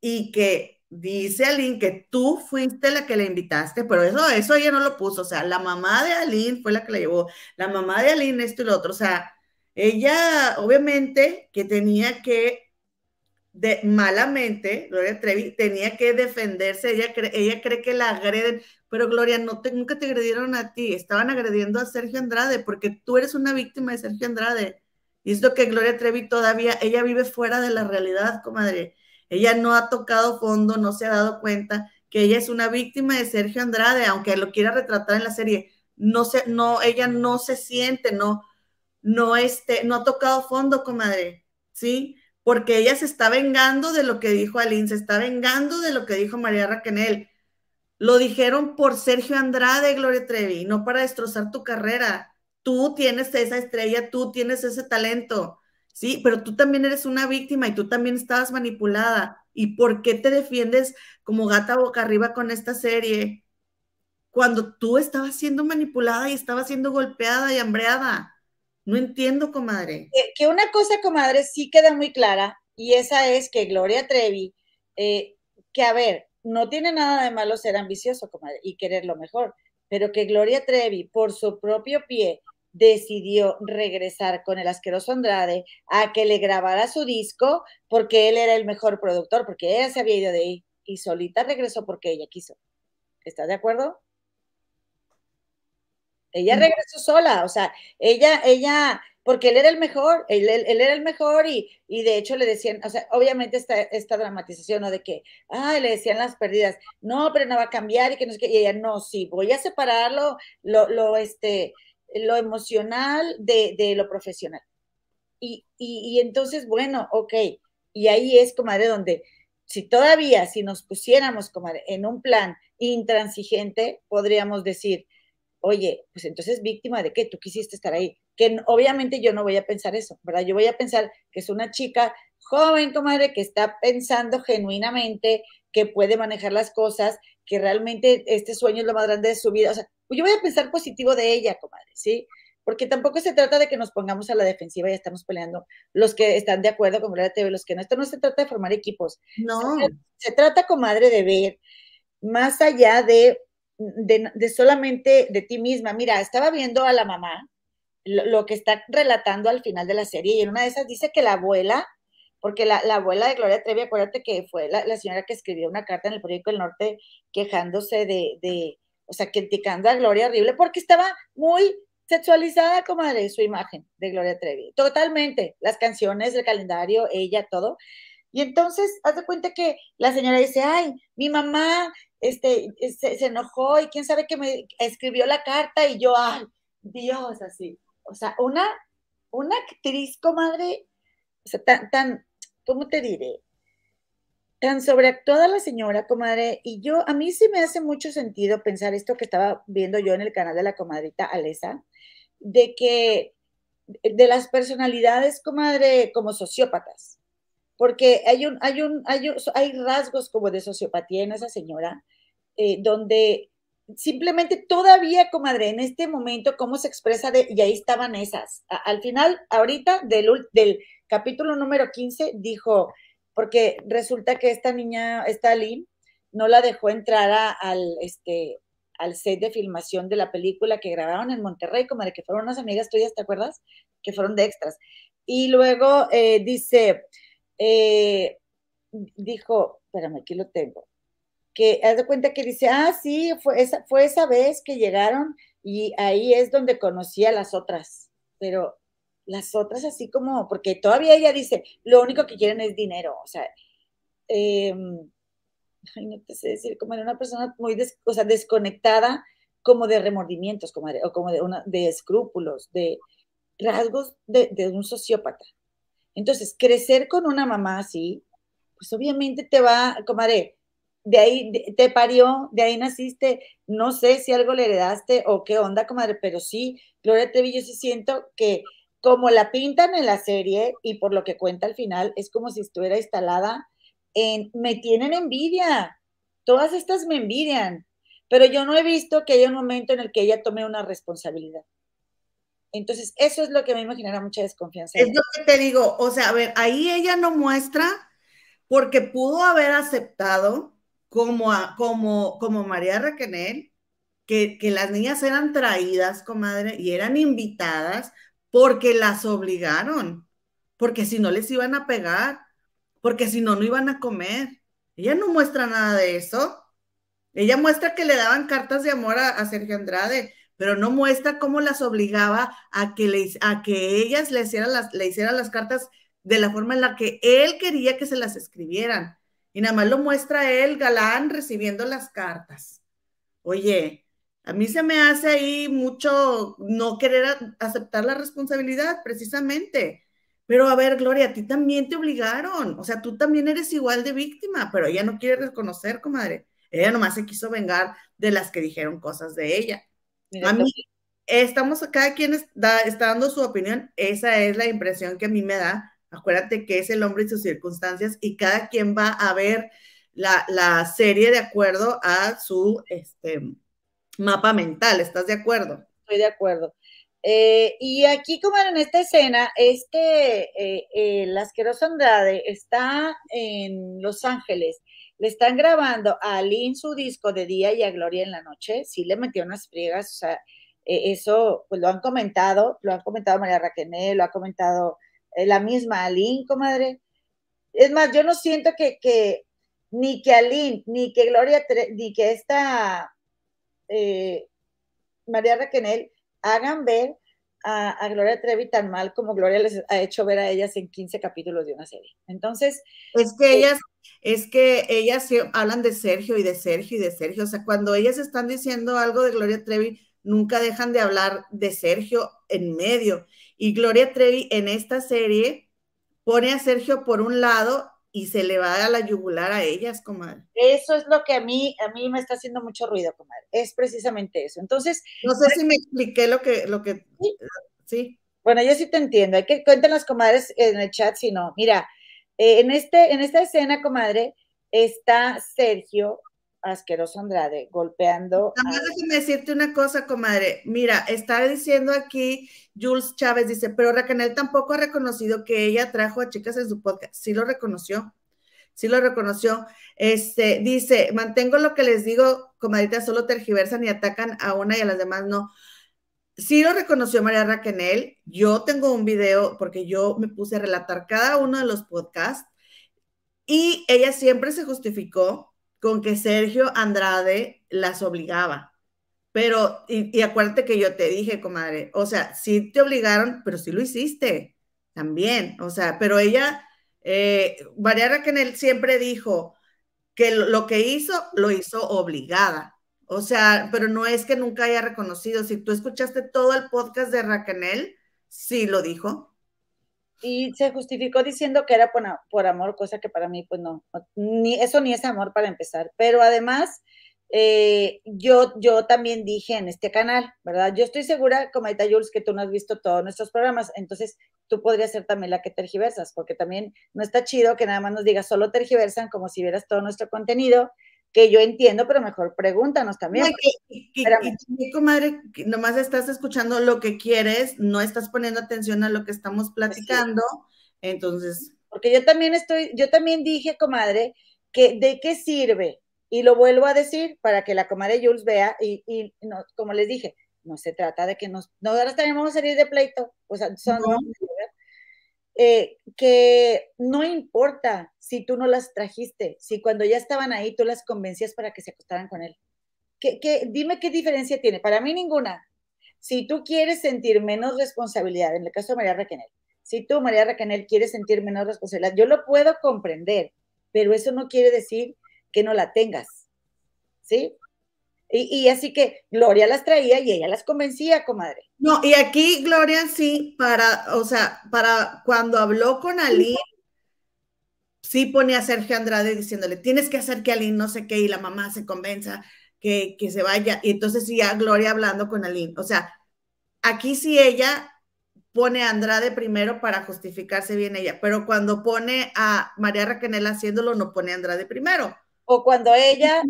Speaker 2: y que dice Aline que tú fuiste la que la invitaste, pero eso, eso ella no lo puso, o sea, la mamá de Aline fue la que la llevó, la mamá de Aline esto y lo otro, o sea, ella obviamente que tenía que, de malamente, Gloria Trevi, tenía que defenderse, ella, cree, ella cree que la agreden, pero Gloria, no te, nunca te agredieron a ti, estaban agrediendo a Sergio Andrade, porque tú eres una víctima de Sergio Andrade, y es lo que Gloria Trevi todavía, ella vive fuera de la realidad, comadre ella no ha tocado fondo, no se ha dado cuenta que ella es una víctima de Sergio Andrade, aunque lo quiera retratar en la serie. No se, no, ella no se siente, no, no, este, no ha tocado fondo, comadre, ¿sí? Porque ella se está vengando de lo que dijo Aline, se está vengando de lo que dijo María Raquel. Lo dijeron por Sergio Andrade, Gloria Trevi, no para destrozar tu carrera. Tú tienes esa estrella, tú tienes ese talento. Sí, pero tú también eres una víctima y tú también estabas manipulada. ¿Y por qué te defiendes como gata boca arriba con esta serie? Cuando tú estabas siendo manipulada y estabas siendo golpeada y hambreada. No entiendo, comadre.
Speaker 1: Que, una cosa, comadre, sí queda muy clara, y esa es que Gloria Trevi, eh, que a ver, no tiene nada de malo ser ambicioso, comadre, y querer lo mejor, pero que Gloria Trevi, por su propio pie, decidió regresar con el asqueroso Andrade a que le grabara su disco porque él era el mejor productor, porque ella se había ido de ahí y solita regresó porque ella quiso. ¿Estás de acuerdo? Ella regresó sola, o sea, ella, ella, porque él era el mejor, él, era el mejor y, y, de hecho le decían, o sea, obviamente esta, esta dramatización, ¿no? De que, ay, le decían las pérdidas, no, pero no va a cambiar y que no sé qué, y ella, no, sí, voy a separarlo, lo, lo, este, lo emocional de, de lo profesional. Y, y, entonces, bueno, ok, y ahí es, comadre, donde si todavía, si nos pusiéramos, comadre, en un plan intransigente, podríamos decir, oye, pues entonces víctima de qué, tú quisiste estar ahí. Que obviamente yo no voy a pensar eso, ¿verdad? Yo voy a pensar que es una chica joven, comadre, que está pensando genuinamente que puede manejar las cosas, que realmente este sueño es lo más grande de su vida. O sea, pues yo voy a pensar positivo de ella, comadre, ¿sí? Porque tampoco se trata de que nos pongamos a la defensiva y estamos peleando los que están de acuerdo con la TV, los que no. Esto no se trata de formar equipos.
Speaker 2: No.
Speaker 1: Se, se trata, comadre, de ver más allá de de, solamente de ti misma. Mira, estaba viendo a la mamá lo, que está relatando al final de la serie y en una de esas dice que la abuela, porque la, abuela de Gloria Trevi, acuérdate que fue la, señora que escribió una carta en el periódico El Norte quejándose de, de, o sea, criticando a Gloria horrible porque estaba muy sexualizada como de su imagen de Gloria Trevi. Totalmente. Las canciones, el calendario, ella, todo. Y entonces, haz de cuenta que la señora dice, ay, mi mamá este, se, enojó y quién sabe que me escribió la carta y yo, ay, Dios, así. O sea, una, una actriz, comadre, o sea, tan, tan, ¿cómo te diré? Tan sobreactuada la señora, comadre, y yo, a mí sí me hace mucho sentido pensar esto que estaba viendo yo en el canal de la comadrita Alesa, de que de las personalidades, comadre, como sociópatas, porque hay, un, hay, un, hay, hay rasgos como de sociopatía en esa señora, eh, donde simplemente todavía, comadre, en este momento, cómo se expresa, de, y ahí estaban esas. al final, ahorita, del, del capítulo número 15, dijo, porque resulta que esta niña, esta Lynn, no la dejó entrar al, este, al set de filmación de la película que grabaron en Monterrey, comadre, que fueron unas amigas tuyas, ¿te acuerdas? Que fueron de extras. Y luego eh, dice, eh, dijo, espérame, aquí lo tengo, que haz de cuenta que dice, ah, sí, fue esa, fue esa vez que llegaron y ahí es donde conocí a las otras, pero las otras así como, porque todavía ella dice, lo único que quieren es dinero, o sea, em, no te sé decir, como era una persona muy o sea, desconectada como de remordimientos, como o como de, una, de escrúpulos, de rasgos de, de un sociópata. Entonces, crecer con una mamá así, pues obviamente te va, comadre, de ahí te parió, de ahí naciste, no sé si algo le heredaste o qué onda, comadre, pero sí, Gloria Trevi, yo sí siento que como la pintan en la serie y por lo que cuenta al final, es como si estuviera instalada en, me tienen envidia, todas estas me envidian, pero yo no he visto que haya un momento en el que ella tome una responsabilidad. Entonces, eso es lo que me imaginará mucha desconfianza.
Speaker 2: Es lo que te digo, o sea, a ver, ahí ella no muestra porque pudo haber aceptado como, como, como María Raquenel, que, que las niñas eran traídas, comadre, y eran invitadas porque las obligaron, porque si no les iban a pegar, porque si no, no iban a comer. Ella no muestra nada de eso. Ella muestra que le daban cartas de amor a, Sergio Andrade, pero no muestra cómo las obligaba a que, le, a que ellas le hicieran, las, le hicieran las cartas de la forma en la que él quería que se las escribieran. Y nada más lo muestra él, galán, recibiendo las cartas. Oye, a mí se me hace ahí mucho no querer aceptar la responsabilidad, precisamente. Pero a ver, Gloria, a ti también te obligaron. O sea, tú también eres igual de víctima, pero ella no quiere reconocer, comadre. Ella nomás se quiso vengar de las que dijeron cosas de ella a mí, estamos, cada quien está, dando su opinión, esa es la impresión que a mí me da. Acuérdate que es el hombre y sus circunstancias y cada quien va a ver la, serie de acuerdo a su este, mapa mental. ¿Estás de acuerdo?
Speaker 1: Estoy de acuerdo. Eh, y aquí, como en esta escena, este, eh, el asqueroso Andrade está en Los Ángeles le están grabando a Aline su disco de día y a Gloria en la noche, sí le metió unas friegas, o sea, eh, eso pues lo han comentado, lo han comentado María Raquenel, lo ha comentado eh, la misma Aline, comadre. Es más, yo no siento que, que ni que Aline, ni que Gloria, ni que esta eh, María Raquenel hagan ver a, Gloria Trevi tan mal como Gloria les ha hecho ver a ellas en 15 capítulos de una serie. Entonces.
Speaker 2: Es que eh, ellas, es que ellas hablan de Sergio y de Sergio y de Sergio. O sea, cuando ellas están diciendo algo de Gloria Trevi, nunca dejan de hablar de Sergio en medio. Y Gloria Trevi en esta serie pone a Sergio por un lado y se le va a la yugular a ellas, comadre.
Speaker 1: Eso es lo que a mí, a mí me está haciendo mucho ruido, comadre. Es precisamente eso. Entonces.
Speaker 2: No sé si me expliqué lo que, lo que. Sí.
Speaker 1: Bueno, yo sí te entiendo. Hay que cuenten las comadres en el chat, si no. Mira, eh, en, este, en esta escena, comadre, está Sergio Asqueroso Andrade golpeando.
Speaker 2: Nada más déjame decirte una cosa, comadre. Mira, está diciendo aquí Jules Chávez dice, pero Raquel tampoco ha reconocido que ella trajo a chicas en su podcast. Sí lo reconoció, sí lo reconoció. Este, dice, mantengo lo que les digo, comadita, solo tergiversan y atacan a una y a las demás no. Sí lo reconoció María Raquel. Yo tengo un video porque yo me puse a relatar cada uno de los podcasts y ella siempre se justificó con que Sergio Andrade las obligaba. Pero, y, acuérdate que yo te dije, comadre, o sea, sí te obligaron, pero sí lo hiciste también. O sea, pero ella, eh, María Raquel siempre dijo que lo, que hizo, lo hizo obligada. O sea, pero no es que nunca haya reconocido. Si tú escuchaste todo el podcast de Raquel, sí lo dijo.
Speaker 1: Y se justificó diciendo que era por, por amor, cosa que para mí, pues no, ni eso ni es amor para empezar. Pero además, eh, yo, yo también dije en este canal, ¿verdad? Yo estoy segura, como Aita Jules, que tú no has visto todos nuestros programas, entonces tú podrías ser también la que tergiversas, porque también no está chido que nada más nos digas solo tergiversan como si vieras todo nuestro contenido, que yo entiendo, pero mejor pregúntanos también.
Speaker 2: y, y, comadre, nomás estás escuchando lo que quieres, no estás poniendo atención a lo que estamos platicando, entonces.
Speaker 1: Porque yo también estoy, yo también dije, comadre, que de qué sirve y lo vuelvo a decir para que la comadre Jules vea, y, no, como les dije, no se trata de que nos, no ahora también vamos a salir de pleito, o sea, son, eh, que no importa si tú no las trajiste, si cuando ya estaban ahí tú las convencías para que se acostaran con él. ¿Qué, dime qué diferencia tiene. Para mí ninguna. Si tú quieres sentir menos responsabilidad, en el caso de María Raquel, si tú, María Raquel, quieres sentir menos responsabilidad, yo lo puedo comprender, pero eso no quiere decir que no la tengas. ¿Sí? Y, así que Gloria las traía y ella las convencía, comadre.
Speaker 2: No, y aquí Gloria sí, para, o sea, para cuando habló con Aline, sí pone a Sergio Andrade diciéndole, tienes que hacer que Aline no sé qué y la mamá se convenza que, que se vaya. Y entonces sí, Gloria hablando con Aline. O sea, aquí sí ella pone a Andrade primero para justificarse bien ella, pero cuando pone a María Raquel haciéndolo, no pone a Andrade primero
Speaker 1: o cuando ella...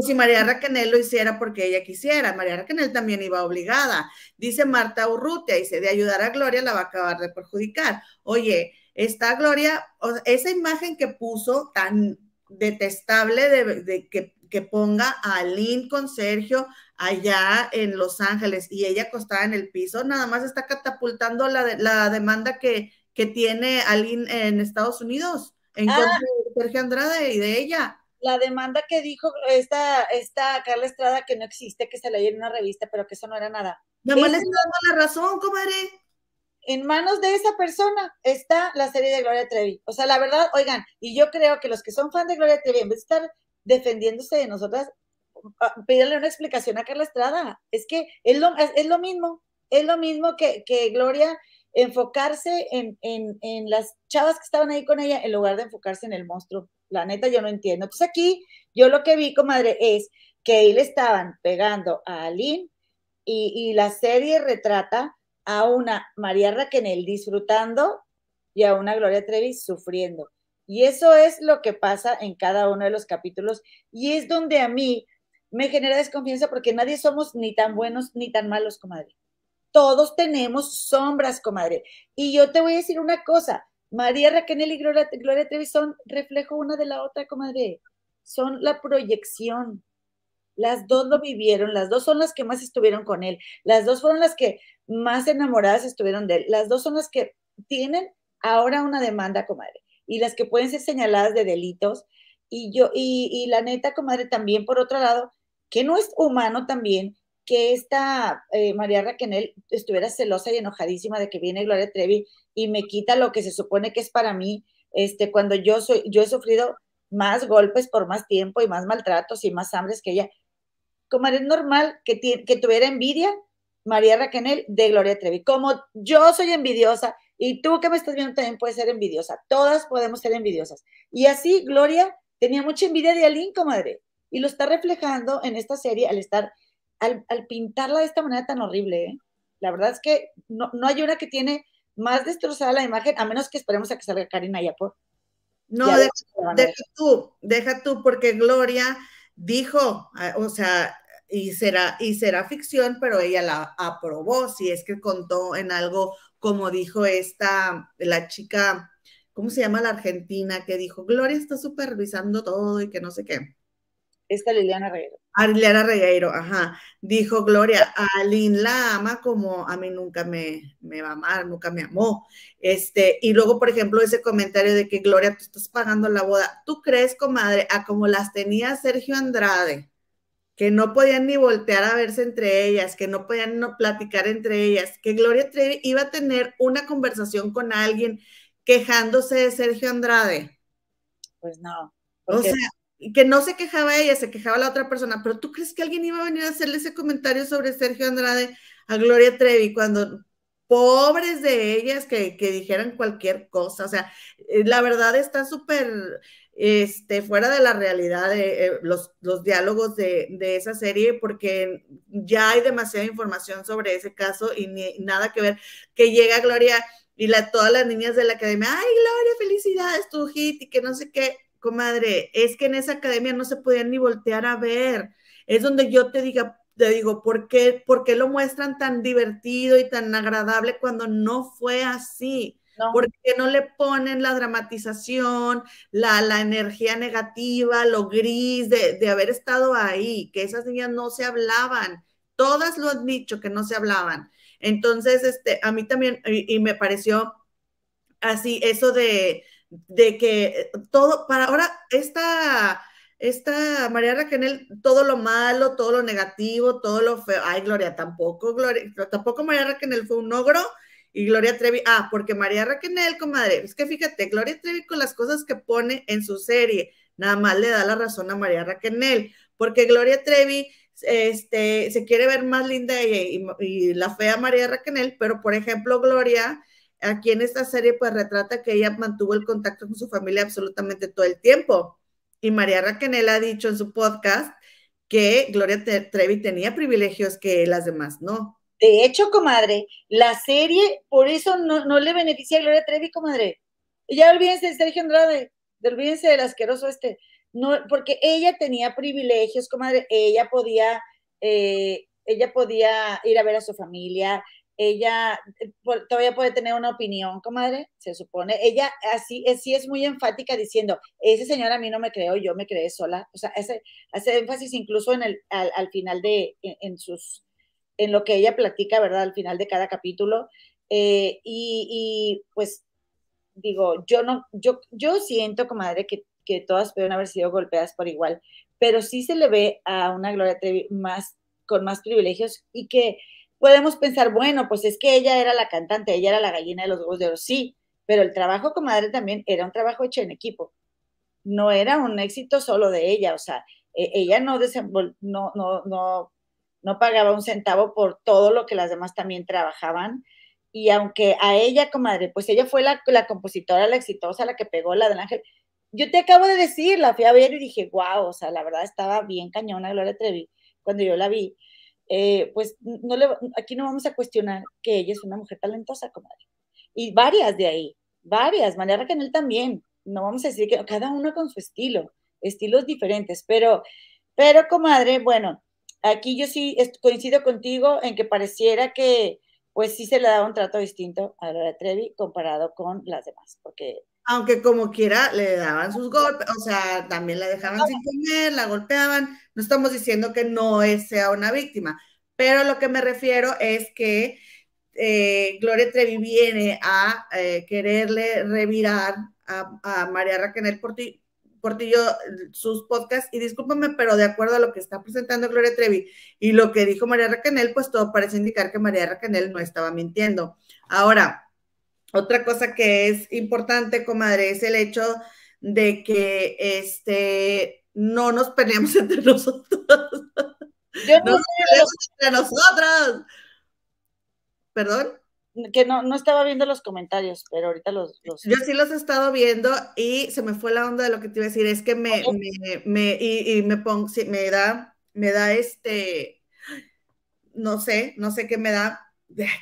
Speaker 2: Si María Raquel lo hiciera porque ella quisiera, María Raquel también iba obligada. Dice Marta Urrutia, dice, de ayudar a Gloria la va a acabar de perjudicar. Oye, esta Gloria, esa imagen que puso tan detestable de, que, que, ponga a Lynn con Sergio allá en Los Ángeles y ella acostada en el piso, nada más está catapultando la, la demanda que, que tiene Lynn en Estados Unidos en ah. contra de Sergio Andrade y de ella
Speaker 1: la demanda que dijo esta, esta Carla Estrada que no existe, que se leía en una revista, pero que eso no era nada.
Speaker 2: No le está dando la razón, comadre.
Speaker 1: En manos de esa persona está la serie de Gloria Trevi. O sea, la verdad, oigan, y yo creo que los que son fans de Gloria Trevi, en vez de estar defendiéndose de nosotras, ah, pídanle una explicación a Carla Estrada. Es que es lo, es, lo mismo, es lo mismo que, que Gloria enfocarse en, en, en, las chavas que estaban ahí con ella en lugar de enfocarse en el monstruo. La neta, yo no entiendo. Entonces aquí, yo lo que vi, comadre, es que ahí le estaban pegando a Aline y, la serie retrata a una María Raquel disfrutando y a una Gloria Trevi sufriendo. Y eso es lo que pasa en cada uno de los capítulos y es donde a mí me genera desconfianza porque nadie somos ni tan buenos ni tan malos, comadre. Todos tenemos sombras, comadre. Y yo te voy a decir una cosa, María Raquel y Gloria, Trevi son reflejo una de la otra, comadre. Son la proyección. Las dos lo vivieron, las dos son las que más estuvieron con él, las dos fueron las que más enamoradas estuvieron de él, las dos son las que tienen ahora una demanda, comadre, y las que pueden ser señaladas de delitos. Y yo, y, y la neta, comadre, también por otro lado, que no es humano también que esta eh, María Raquel estuviera celosa y enojadísima de que viene Gloria Trevi y me quita lo que se supone que es para mí, este, cuando yo soy, yo he sufrido más golpes por más tiempo y más maltratos y más hambres que ella. Como es normal que, que tuviera envidia María Raquel de Gloria Trevi. Como yo soy envidiosa y tú que me estás viendo también puedes ser envidiosa. Todas podemos ser envidiosas. Y así Gloria tenía mucha envidia de Aline, comadre. Y lo está reflejando en esta serie al estar, al, pintarla de esta manera tan horrible. ¿eh? La verdad es que no, hay una que tiene más destrozada la imagen, a menos que esperemos a que salga Karina Yapor.
Speaker 2: No, deja, deja tú, deja tú, porque Gloria dijo, ah, o sea, y será, y será ficción, pero ella la aprobó, si es que contó en algo como dijo esta, la chica, ¿cómo se llama la argentina? Que dijo, Gloria está supervisando todo y que no sé qué.
Speaker 1: Esta Liliana Regueiro.
Speaker 2: Ah, Liliana Regueiro, ajá. Dijo Gloria, a Lynn la ama como a mí nunca me, me va a amar, nunca me amó. Este, y luego, por ejemplo, ese comentario de que Gloria, tú estás pagando la boda. ¿Tú crees, comadre, a como las tenía Sergio Andrade? que no podían ni voltear a verse entre ellas, que no podían no platicar entre ellas, que Gloria Trevi iba a tener una conversación con alguien quejándose de Sergio Andrade.
Speaker 1: Pues no.
Speaker 2: O sea, que no se quejaba ella, se quejaba la otra persona, pero ¿tú crees que alguien iba a venir a hacerle ese comentario sobre Sergio Andrade a Gloria Trevi cuando pobres de ellas que, que dijeran cualquier cosa? O sea, eh, la verdad está súper este, fuera de la realidad de eh, los, los, diálogos de, de, esa serie, porque ya hay demasiada información sobre ese caso y ni, nada que ver. Que llega Gloria y la, todas las niñas de la academia, ay, Gloria, felicidades, tu hit y que no sé qué, comadre, es que en esa academia no se podían ni voltear a ver. Es donde yo te diga, te digo, ¿por qué, ¿por qué lo muestran tan divertido y tan agradable cuando no fue así? Porque no le ponen la dramatización, la, la energía negativa, lo gris de, de, haber estado ahí, que esas niñas no se hablaban. Todas lo han dicho que no se hablaban. Entonces, este, a mí también, y, me pareció así, eso de, de que todo, para ahora, esta, esta María Raquel, todo lo malo, todo lo negativo, todo lo feo. Ay, Gloria, tampoco, Gloria, tampoco María Raquel fue un ogro y Gloria Trevi, ah, porque María Raquel, comadre, es que fíjate, Gloria Trevi con las cosas que pone en su serie, nada más le da la razón a María Raquel, porque Gloria Trevi este, se quiere ver más linda y, y, la fea María Raquel, pero por ejemplo, Gloria, aquí en esta serie, pues retrata que ella mantuvo el contacto con su familia absolutamente todo el tiempo. Y María Raquel ha dicho en su podcast que Gloria Trevi tenía privilegios que las demás no.
Speaker 1: De hecho, comadre, la serie, por eso no, le beneficia a Gloria Trevi, comadre. Ya olvídense de Sergio Andrade, olvídense del asqueroso este. No, porque ella tenía privilegios, comadre, ella podía, eh, ella podía ir a ver a su familia, ella eh, todavía puede tener una opinión, comadre, se supone. Ella así, sí es muy enfática diciendo, ese señor a mí no me creó, yo me creé sola. O sea, hace, hace énfasis incluso en el, al, final de, en sus en lo que ella platica, ¿verdad? Al final de cada capítulo. Eh, y, pues digo, yo no, yo, yo siento, comadre, que, que todas pueden haber sido golpeadas por igual, pero sí se le ve a una Gloria Trevi más, con más privilegios y que podemos pensar, bueno, pues es que ella era la cantante, ella era la gallina de los huevos de oro, sí, pero el trabajo comadre también era un trabajo hecho en equipo, no era un éxito solo de ella, o sea, e, ella no, no, no, no no pagaba un centavo por todo lo que las demás también trabajaban. Y aunque a ella, comadre, pues ella fue la, la compositora, la exitosa, la que pegó la del ángel. Yo te acabo de decir, la fui a ver y dije, wow, o sea, la verdad estaba bien cañona Gloria Trevi cuando yo la vi. Eh, pues no aquí no vamos a cuestionar que ella es una mujer talentosa, comadre. Y varias de ahí, varias, María Raquel también. No vamos a decir que cada una con su estilo, estilos diferentes, pero, pero comadre, bueno, aquí yo sí coincido contigo en que pareciera que pues sí se le daba un trato distinto a la de Trevi comparado con las demás, porque...
Speaker 2: Aunque como quiera le daban sus golpes, o sea, también la dejaban sin comer, la golpeaban, no estamos diciendo que no sea una víctima, pero lo que me refiero es que eh, Gloria Trevi viene a eh, quererle revirar a, María Raquel por ti, Portillo sus podcasts. Y discúlpame, pero de acuerdo a lo que está presentando Gloria Trevi y lo que dijo María Raquel, pues todo parece indicar que María Raquel no estaba mintiendo. Ahora, otra cosa que es importante, comadre, es el hecho de que este no nos peleamos *laughs* entre nosotros. Yo no nos peleamos entre nosotros. ¿Perdón?
Speaker 1: que no, no estaba viendo los comentarios, pero ahorita los,
Speaker 2: Yo sí los he estado viendo y se me fue la onda de lo que te iba a decir, es que me, me, me y, me pongo, me da, me da este, no sé, no sé qué me da,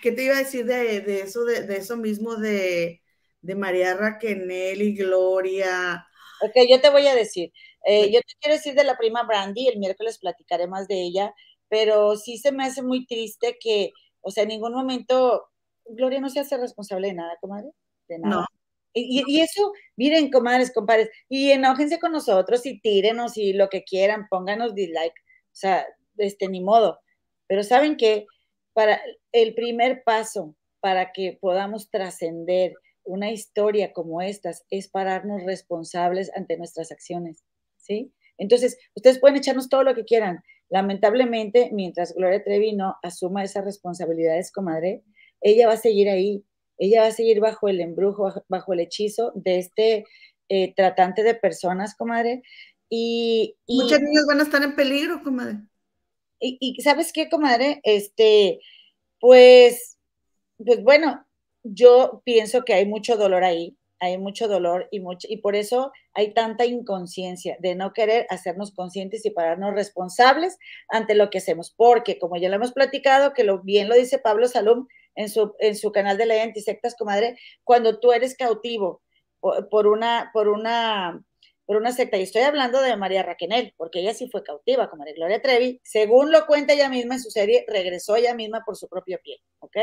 Speaker 2: ¿qué te iba a decir de, eso, de, eso mismo de, de María Raquel y Gloria?
Speaker 1: Ok, yo te voy a decir, eh, yo te quiero decir de la prima Brandy, el miércoles platicaré más de ella, pero sí se me hace muy triste que, o sea, en ningún momento Gloria no se hace responsable de nada, comadre, de nada. Y, eso, miren, comadres, compadres, y enójense con nosotros y tírenos y lo que quieran, pónganos dislike, o sea, este, ni modo. Pero ¿saben qué? Para el primer paso para que podamos trascender una historia como estas es pararnos responsables ante nuestras acciones, ¿sí? Entonces, ustedes pueden echarnos todo lo que quieran. Lamentablemente, mientras Gloria Trevi no asuma esas responsabilidades, comadre, ella va a seguir ahí, ella va a seguir bajo el embrujo, bajo, el hechizo de este eh, tratante de personas, comadre. Y,
Speaker 2: Muchos niños van a estar en peligro, comadre.
Speaker 1: Y, ¿sabes qué, comadre? Este, pues, pues bueno, yo pienso que hay mucho dolor ahí, hay mucho dolor y, mucho, y por eso hay tanta inconsciencia de no querer hacernos conscientes y pararnos responsables ante lo que hacemos, porque como ya lo hemos platicado, que lo, bien lo dice Pablo Salum, en su, en su canal de ley antisectas, comadre, cuando tú eres cautivo por, una, por una, por una secta. Y estoy hablando de María Raquenel, porque ella sí fue cautiva, como Gloria Trevi. Según lo cuenta ella misma en su serie, regresó ella misma por su propio pie, ¿ok?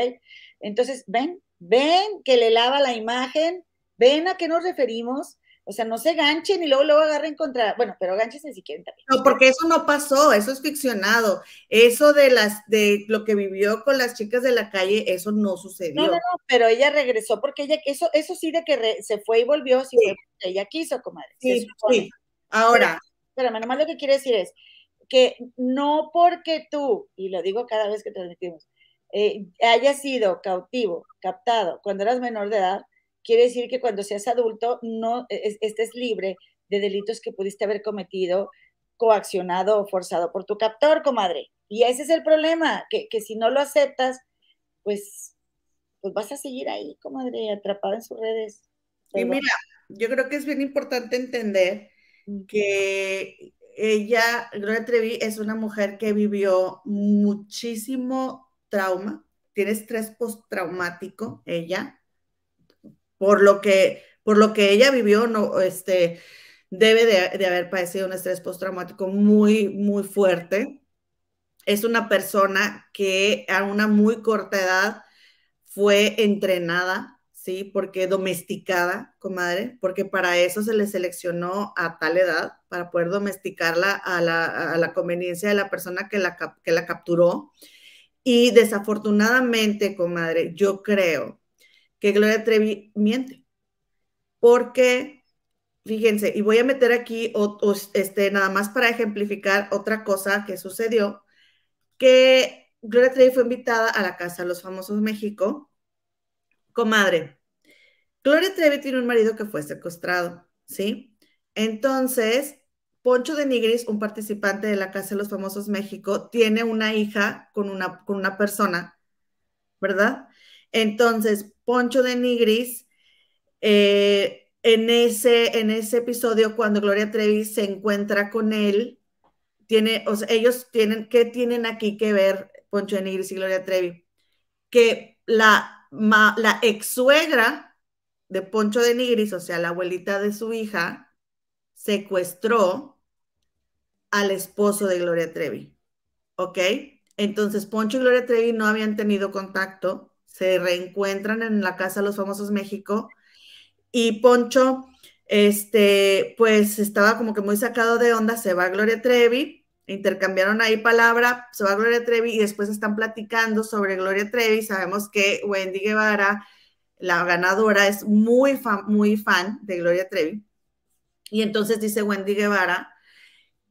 Speaker 1: Entonces, ven, ven que le lava la imagen, ven a qué nos referimos, o sea, no se ganchen y luego luego agarren contra, bueno, pero ganchense si quieren también.
Speaker 2: No, porque eso no pasó, eso es ficcionado. Eso de las de lo que vivió con las chicas de la calle, eso no sucedió.
Speaker 1: No, no, no, pero ella regresó porque ella eso eso sí de que se fue y volvió, sí, fue porque ella quiso, comadre.
Speaker 2: Sí, sí. Ahora,
Speaker 1: pero, espérame, nomás lo que quiero decir es que no porque tú, y lo digo cada vez que transmitimos, eh, haya sido cautivo, captado cuando eras menor de edad, quiere decir que cuando seas adulto no estés libre de delitos que pudiste haber cometido, coaccionado o forzado por tu captor, comadre. Y ese es el problema, que, si no lo aceptas, pues, pues vas a seguir ahí, comadre, atrapada en sus redes.
Speaker 2: Y mira, yo creo que es bien importante entender que ella, Gloria Trevi, es una mujer que vivió muchísimo trauma, tiene estrés postraumático, ella, por lo que, por lo que ella vivió, no, este, debe de, haber padecido un estrés postraumático muy, muy fuerte. Es una persona que a una muy corta edad fue entrenada, ¿sí? Porque domesticada, comadre, porque para eso se le seleccionó a tal edad, para poder domesticarla a la, conveniencia de la persona que la, que la capturó. Y desafortunadamente, comadre, yo creo que Gloria Trevi miente. Porque, fíjense, y voy a meter aquí este, nada más para ejemplificar otra cosa que sucedió, que Gloria Trevi fue invitada a la Casa de los Famosos México. Comadre, Gloria Trevi tiene un marido que fue secuestrado, ¿sí? Entonces, Poncho de Nigris, un participante de la Casa de los Famosos México, tiene una hija con una, con una persona, ¿verdad? Entonces, Poncho de Nigris, eh, en, ese, en ese episodio, cuando Gloria Trevi se encuentra con él, tiene, ellos tienen, ¿qué tienen aquí que ver Poncho de Nigris y Gloria Trevi? Que la, la ex suegra de Poncho de Nigris, o sea, la abuelita de su hija, secuestró al esposo de Gloria Trevi. ¿Ok? Entonces, Poncho y Gloria Trevi no habían tenido contacto se reencuentran en la Casa de los Famosos México y Poncho, este, pues estaba como que muy sacado de onda, se va Gloria Trevi, intercambiaron ahí palabra, se va Gloria Trevi y después están platicando sobre Gloria Trevi, sabemos que Wendy Guevara, la ganadora, es muy fan, muy fan de Gloria Trevi. Y entonces dice Wendy Guevara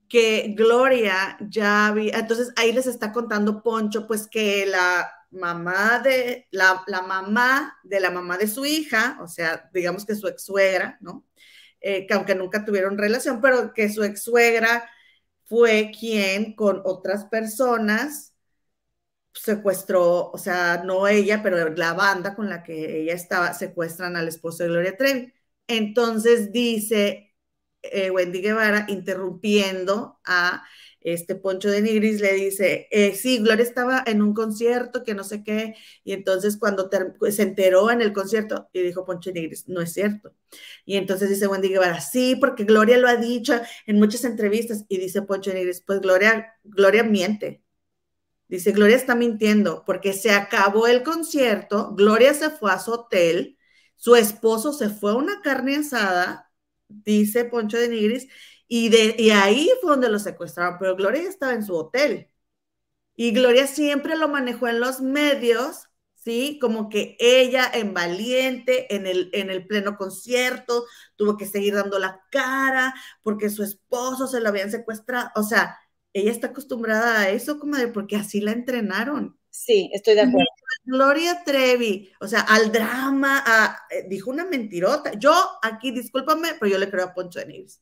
Speaker 2: que Gloria ya había, entonces ahí les está contando Poncho, pues que la mamá de, la, mamá de la mamá de su hija, o sea, digamos que su ex suegra, ¿no? Eh, que aunque nunca tuvieron relación, pero que su ex suegra fue quien con otras personas secuestró, o sea, no ella, pero la banda con la que ella estaba, secuestran al esposo de Gloria Trevi. Entonces dice eh, Wendy Guevara, interrumpiendo a este Poncho de Nigris, le dice, eh, sí, Gloria estaba en un concierto, que no sé qué, y entonces cuando se enteró en el concierto, y dijo Poncho de Nigris, no es cierto. Y entonces dice Wendy Guevara, sí, porque Gloria lo ha dicho en muchas entrevistas, y dice Poncho de Nigris, pues Gloria, Gloria miente. Dice, Gloria está mintiendo, porque se acabó el concierto, Gloria se fue a su hotel, su esposo se fue a una carne asada, dice Poncho de Nigris, y, de, y ahí fue donde lo secuestraron, pero Gloria ya estaba en su hotel. Y Gloria siempre lo manejó en los medios, ¿sí? Como que ella en valiente, en el, en el pleno concierto, tuvo que seguir dando la cara porque su esposo se lo habían secuestrado. O sea, ella está acostumbrada a eso, comadre, porque así la entrenaron.
Speaker 1: Sí, estoy de acuerdo.
Speaker 2: Gloria Trevi, o sea, al drama, eh, dijo una mentirota. Yo aquí, discúlpame, pero yo le creo a Poncho de Nives.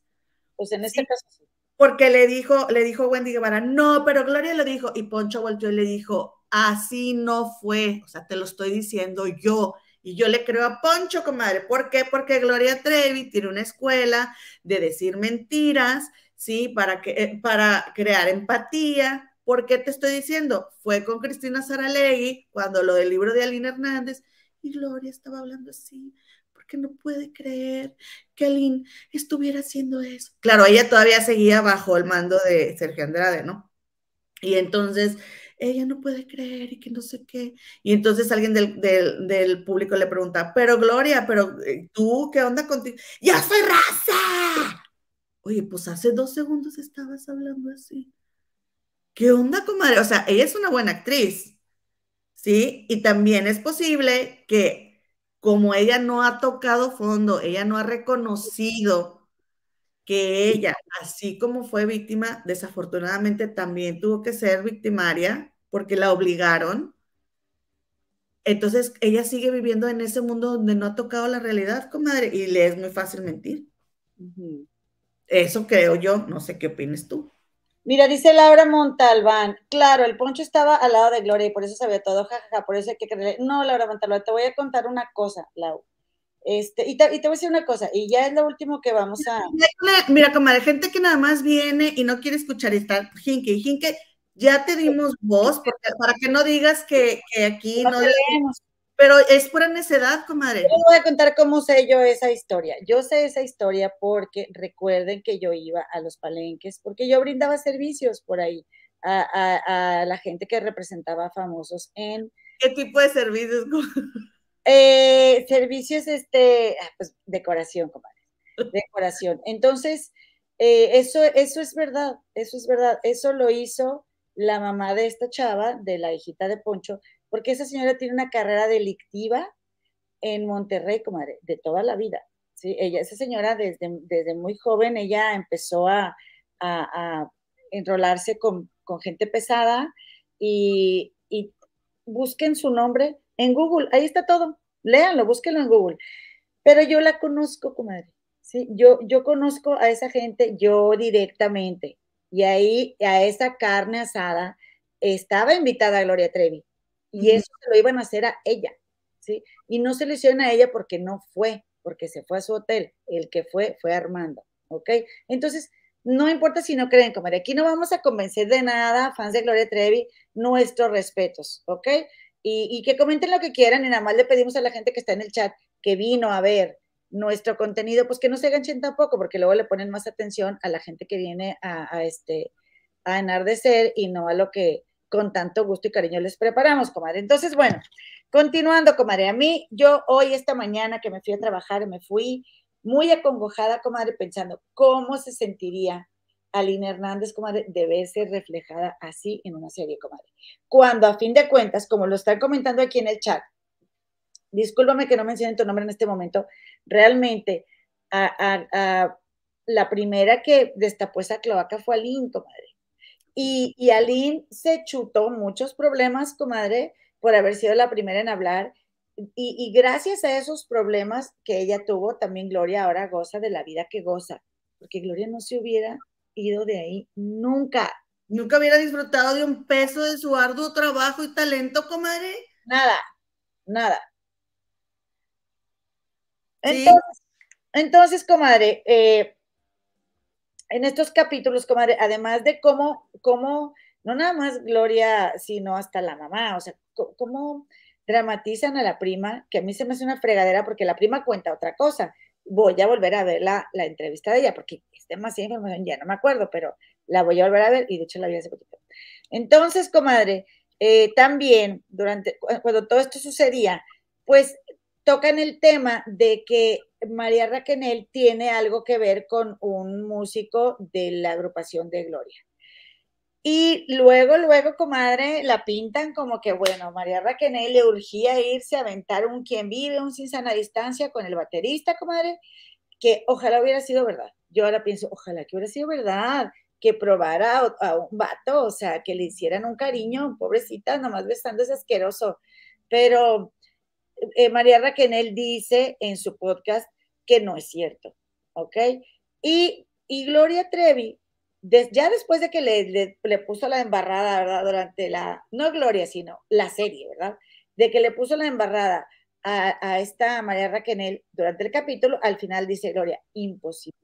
Speaker 1: Pues en este caso sí.
Speaker 2: Porque le dijo, le dijo Wendy Guevara, no, pero Gloria le dijo, y Poncho volteó y le dijo, así no fue, o sea, te lo estoy diciendo yo. Y yo le creo a Poncho, comadre. ¿Por qué? Porque Gloria Trevi tiene una escuela de decir mentiras, ¿sí? Para, que, eh, para crear empatía, ¿Por qué te estoy diciendo? Fue con Cristina Saralegui cuando lo del libro de Aline Hernández y Gloria estaba hablando así, porque no puede creer que Aline estuviera haciendo eso. Claro, ella todavía seguía bajo el mando de Sergio Andrade, ¿no? Y entonces ella no puede creer y que no sé qué. Y entonces alguien del, del público le pregunta, pero Gloria, pero eh, tú, ¿qué onda contigo? ¡Ya soy raza! Oye, pues hace dos segundos estabas hablando así. ¿qué onda, comadre? O sea, ella es una buena actriz, ¿sí? Y también es posible que como ella no ha tocado fondo, ella no ha reconocido que ella, así como fue víctima, desafortunadamente también tuvo que ser victimaria porque la obligaron. Entonces, ella sigue viviendo en ese mundo donde no ha tocado la realidad, comadre, y le es muy fácil mentir. Eso creo yo, no sé qué opinas tú.
Speaker 1: Mira, dice Laura Montalbán, claro, el poncho estaba al lado de Gloria y por eso sabía todo, jajaja, por eso hay que creerle. No, Laura Montalbán, te voy a contar una cosa, Lau. Este, y te, voy a decir una cosa, y ya es lo último que vamos a.
Speaker 2: Mira, comadre, gente que nada más viene y no quiere escuchar y está Jinque, Jinque, ya te dimos voz, para que no digas que, aquí no, no pero es pura necedad, comadre.
Speaker 1: Yo voy a contar cómo sé yo esa historia. Yo sé esa historia porque recuerden que yo iba a los palenques, porque yo brindaba servicios por ahí a, la gente que representaba famosos en...
Speaker 2: ¿Qué tipo de servicios? *laughs*
Speaker 1: Eh, servicios, este, ah, pues decoración, comadre. Decoración. Entonces, eh, eso, eso es verdad, eso es verdad. Eso lo hizo la mamá de esta chava, de la hijita de Poncho, porque esa señora tiene una carrera delictiva en Monterrey, comadre, de toda la vida. ¿sí? Ella, esa señora desde, desde muy joven, ella empezó a, enrolarse con, gente pesada y, busquen su nombre en Google, ahí está todo, léanlo, búsquenlo en Google. Pero yo la conozco, comadre, ¿sí? Yo, yo conozco a esa gente yo directamente y ahí a esa carne asada estaba invitada Gloria Trevi y eso se lo iban a hacer a ella, ¿sí? Y no se lo hicieron a ella porque no fue, porque se fue a su hotel. El que fue fue Armando, ¿ok? Entonces, no importa si no creen, comadre, aquí no vamos a convencer de nada, fans de Gloria Trevi, nuestros respetos, ¿ok? Y, y, que comenten lo que quieran y nada más le pedimos a la gente que está en el chat que vino a ver nuestro contenido, pues que no se enganchen tampoco, porque luego le ponen más atención a la gente que viene a, a este a enardecer y no a lo que con tanto gusto y cariño les preparamos, comadre. Entonces, bueno, continuando, comadre, a mí, yo hoy, esta mañana que me fui a trabajar, me fui muy acongojada, comadre, pensando cómo se sentiría Aline Hernández, comadre, de verse reflejada así en una serie, comadre. Cuando a fin de cuentas, como lo están comentando aquí en el chat, discúlpame que no mencionen tu nombre en este momento, realmente la primera que destapó esa cloaca fue Aline, comadre. Y, y Aline se chutó muchos problemas, comadre, por haber sido la primera en hablar. Y, y, gracias a esos problemas que ella tuvo, también Gloria ahora goza de la vida que goza, porque Gloria no se hubiera ido de ahí nunca.
Speaker 2: Nunca hubiera disfrutado de un peso de su arduo trabajo y talento, comadre.
Speaker 1: Nada, nada. Entonces, entonces comadre, eh, en estos capítulos, comadre, además de cómo, cómo, no nada más Gloria, sino hasta la mamá, o sea, cómo dramatizan a la prima, que a mí se me hace una fregadera porque la prima cuenta otra cosa. Voy a volver a ver la, entrevista de ella porque es demasiada información, ya no me acuerdo, pero la voy a volver a ver y de hecho la vi hace poquito. Entonces, comadre, eh, también durante, cuando todo esto sucedía, pues tocan el tema de que María Raquenel tiene algo que ver con un músico de la agrupación de Gloria. Y luego, luego, comadre, la pintan como que, bueno, María Raquenel le urgía irse a aventar un quien vive, un sin sana distancia con el baterista, comadre, que ojalá hubiera sido verdad. Yo ahora pienso, ojalá que hubiera sido verdad, que probara a, un vato, o sea, que le hicieran un cariño, pobrecita, nomás besando ese asqueroso. Pero eh, María Raquenel dice en su podcast que no es cierto, ¿ok? Y, Gloria Trevi, ya después de que le, le, puso la embarrada, ¿verdad? Durante la, no Gloria, sino la serie, ¿verdad? De que le puso la embarrada a, a esta María Raquenel durante el capítulo, al final dice Gloria, imposible.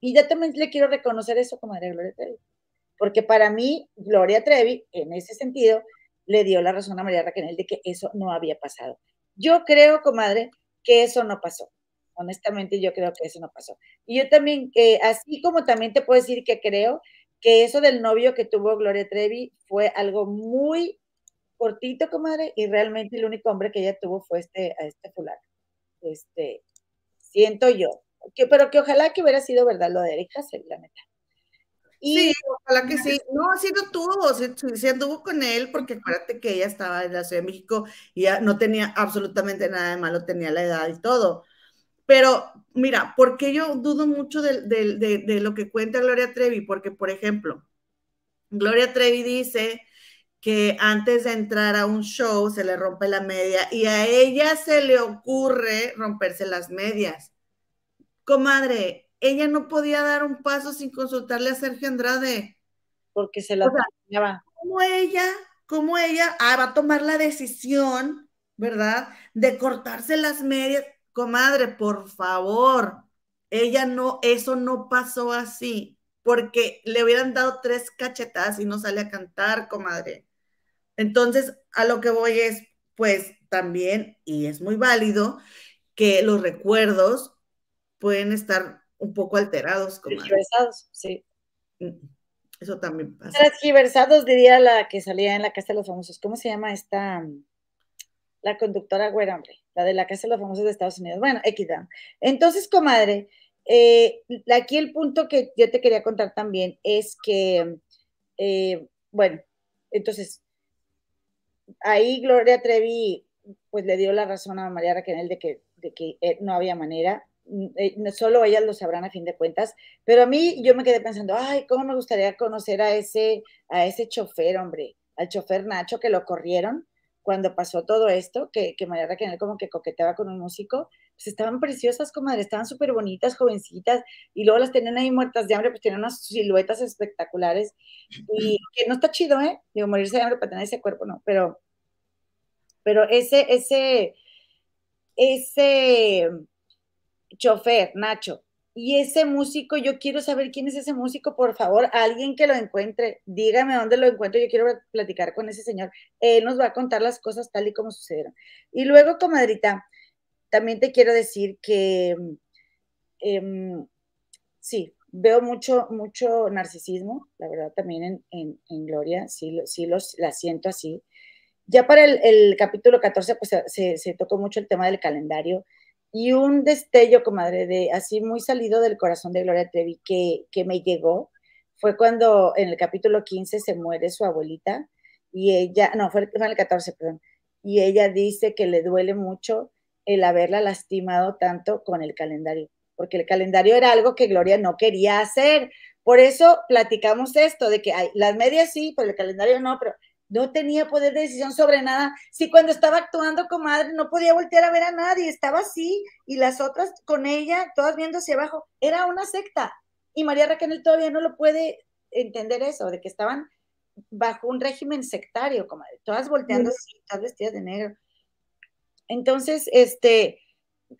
Speaker 1: Y yo también le quiero reconocer eso como Gloria Trevi, porque para mí, Gloria Trevi, en ese sentido, le dio la razón a María Raquel de que eso no había pasado. Yo creo, comadre, que eso no pasó. Honestamente, yo creo que eso no pasó. Y yo también, eh, así como también te puedo decir que creo que eso del novio que tuvo Gloria Trevi fue algo muy cortito, comadre, y realmente el único hombre que ella tuvo fue este, a este fulano. Este, siento yo. Que, pero que ojalá que hubiera sido verdad lo de Erika la neta
Speaker 2: sí, ojalá que sí. *laughs* No, sí lo tuvo, sí, sí, anduvo con él, porque acuérdate que ella estaba en la Ciudad de México y ya no tenía absolutamente nada de malo, tenía la edad y todo. Pero mira, porque yo dudo mucho de, de, lo que cuenta Gloria Trevi? Porque, por ejemplo, Gloria Trevi dice que antes de entrar a un show se le rompe la media y a ella se le ocurre romperse las medias. Comadre, ella no podía dar un paso sin consultarle a Sergio Andrade.
Speaker 1: Porque se la
Speaker 2: Como ella, como ella ah, va a tomar la decisión, ¿verdad? De cortarse las medias. Comadre, por favor, ella no, eso no pasó así, porque le hubieran dado tres cachetadas y no sale a cantar, comadre. Entonces, a lo que voy es, pues también, y es muy válido, que los recuerdos pueden estar un poco alterados.
Speaker 1: Transgiversados, sí.
Speaker 2: Mm, eso también pasa.
Speaker 1: Transgiversados diría la que salía en la Casa de los Famosos. ¿Cómo se llama esta? La conductora güera, hombre, la de la Casa de los Famosos de Estados Unidos. Bueno, equidad. Entonces, comadre, eh, aquí el punto que yo te quería contar también es que, eh, bueno, entonces, ahí Gloria Trevi, pues le dio la razón a María Raquel de que, de que eh, no había manera. Eh, solo ellas lo sabrán a fin de cuentas, pero a mí yo me quedé pensando, ay, cómo me gustaría conocer a ese, a ese chofer, hombre, al chofer Nacho que lo corrieron cuando pasó todo esto, que, que María Raquel como que coqueteaba con un músico, pues estaban preciosas, comadre, estaban súper bonitas, jovencitas, y luego las tenían ahí muertas de hambre, pues tenían unas siluetas espectaculares, y que no está chido, ¿eh? Digo, morirse de hambre para tener ese cuerpo, no, pero, pero ese, ese, ese chofer, Nacho. Y ese músico, yo quiero saber quién es ese músico, por favor, alguien que lo encuentre, dígame dónde lo encuentro, yo quiero platicar con ese señor. Él nos va a contar las cosas tal y como sucedieron. Y luego, comadrita, también te quiero decir que em, sí, veo mucho, mucho narcisismo, la verdad, también en, Gloria, sí, sí los, la siento así. Ya para el, capítulo 14, pues se, se tocó mucho el tema del calendario y un destello, comadre, de así muy salido del corazón de Gloria Trevi que, que me llegó fue cuando en el capítulo 15 se muere su abuelita y ella, no, fue, en el 14, perdón, y ella dice que le duele mucho el haberla lastimado tanto con el calendario, porque el calendario era algo que Gloria no quería hacer. Por eso platicamos esto, de que hay, las medias sí, pero el calendario no, pero no tenía poder de decisión sobre nada. Sí, cuando estaba actuando comadre, no podía voltear a ver a nadie, estaba así, y las otras con ella, todas viendo hacia abajo, era una secta. Y María Raquel todavía no lo puede entender eso, de que estaban bajo un régimen sectario, comadre, todas volteando así, todas vestidas de negro. Entonces, este,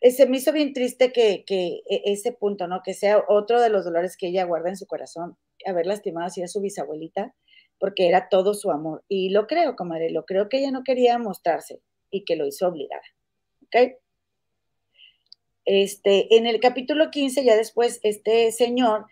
Speaker 1: eh, se me hizo bien triste que, que, e, ese punto, ¿no? Que sea otro de los dolores que ella guarda en su corazón, haber lastimado así a su bisabuelita, porque era todo su amor. Y lo creo, comadre, lo creo que ella no quería mostrarse y que lo hizo obligada. ¿Ok? Este, en el capítulo 15, ya después, este señor,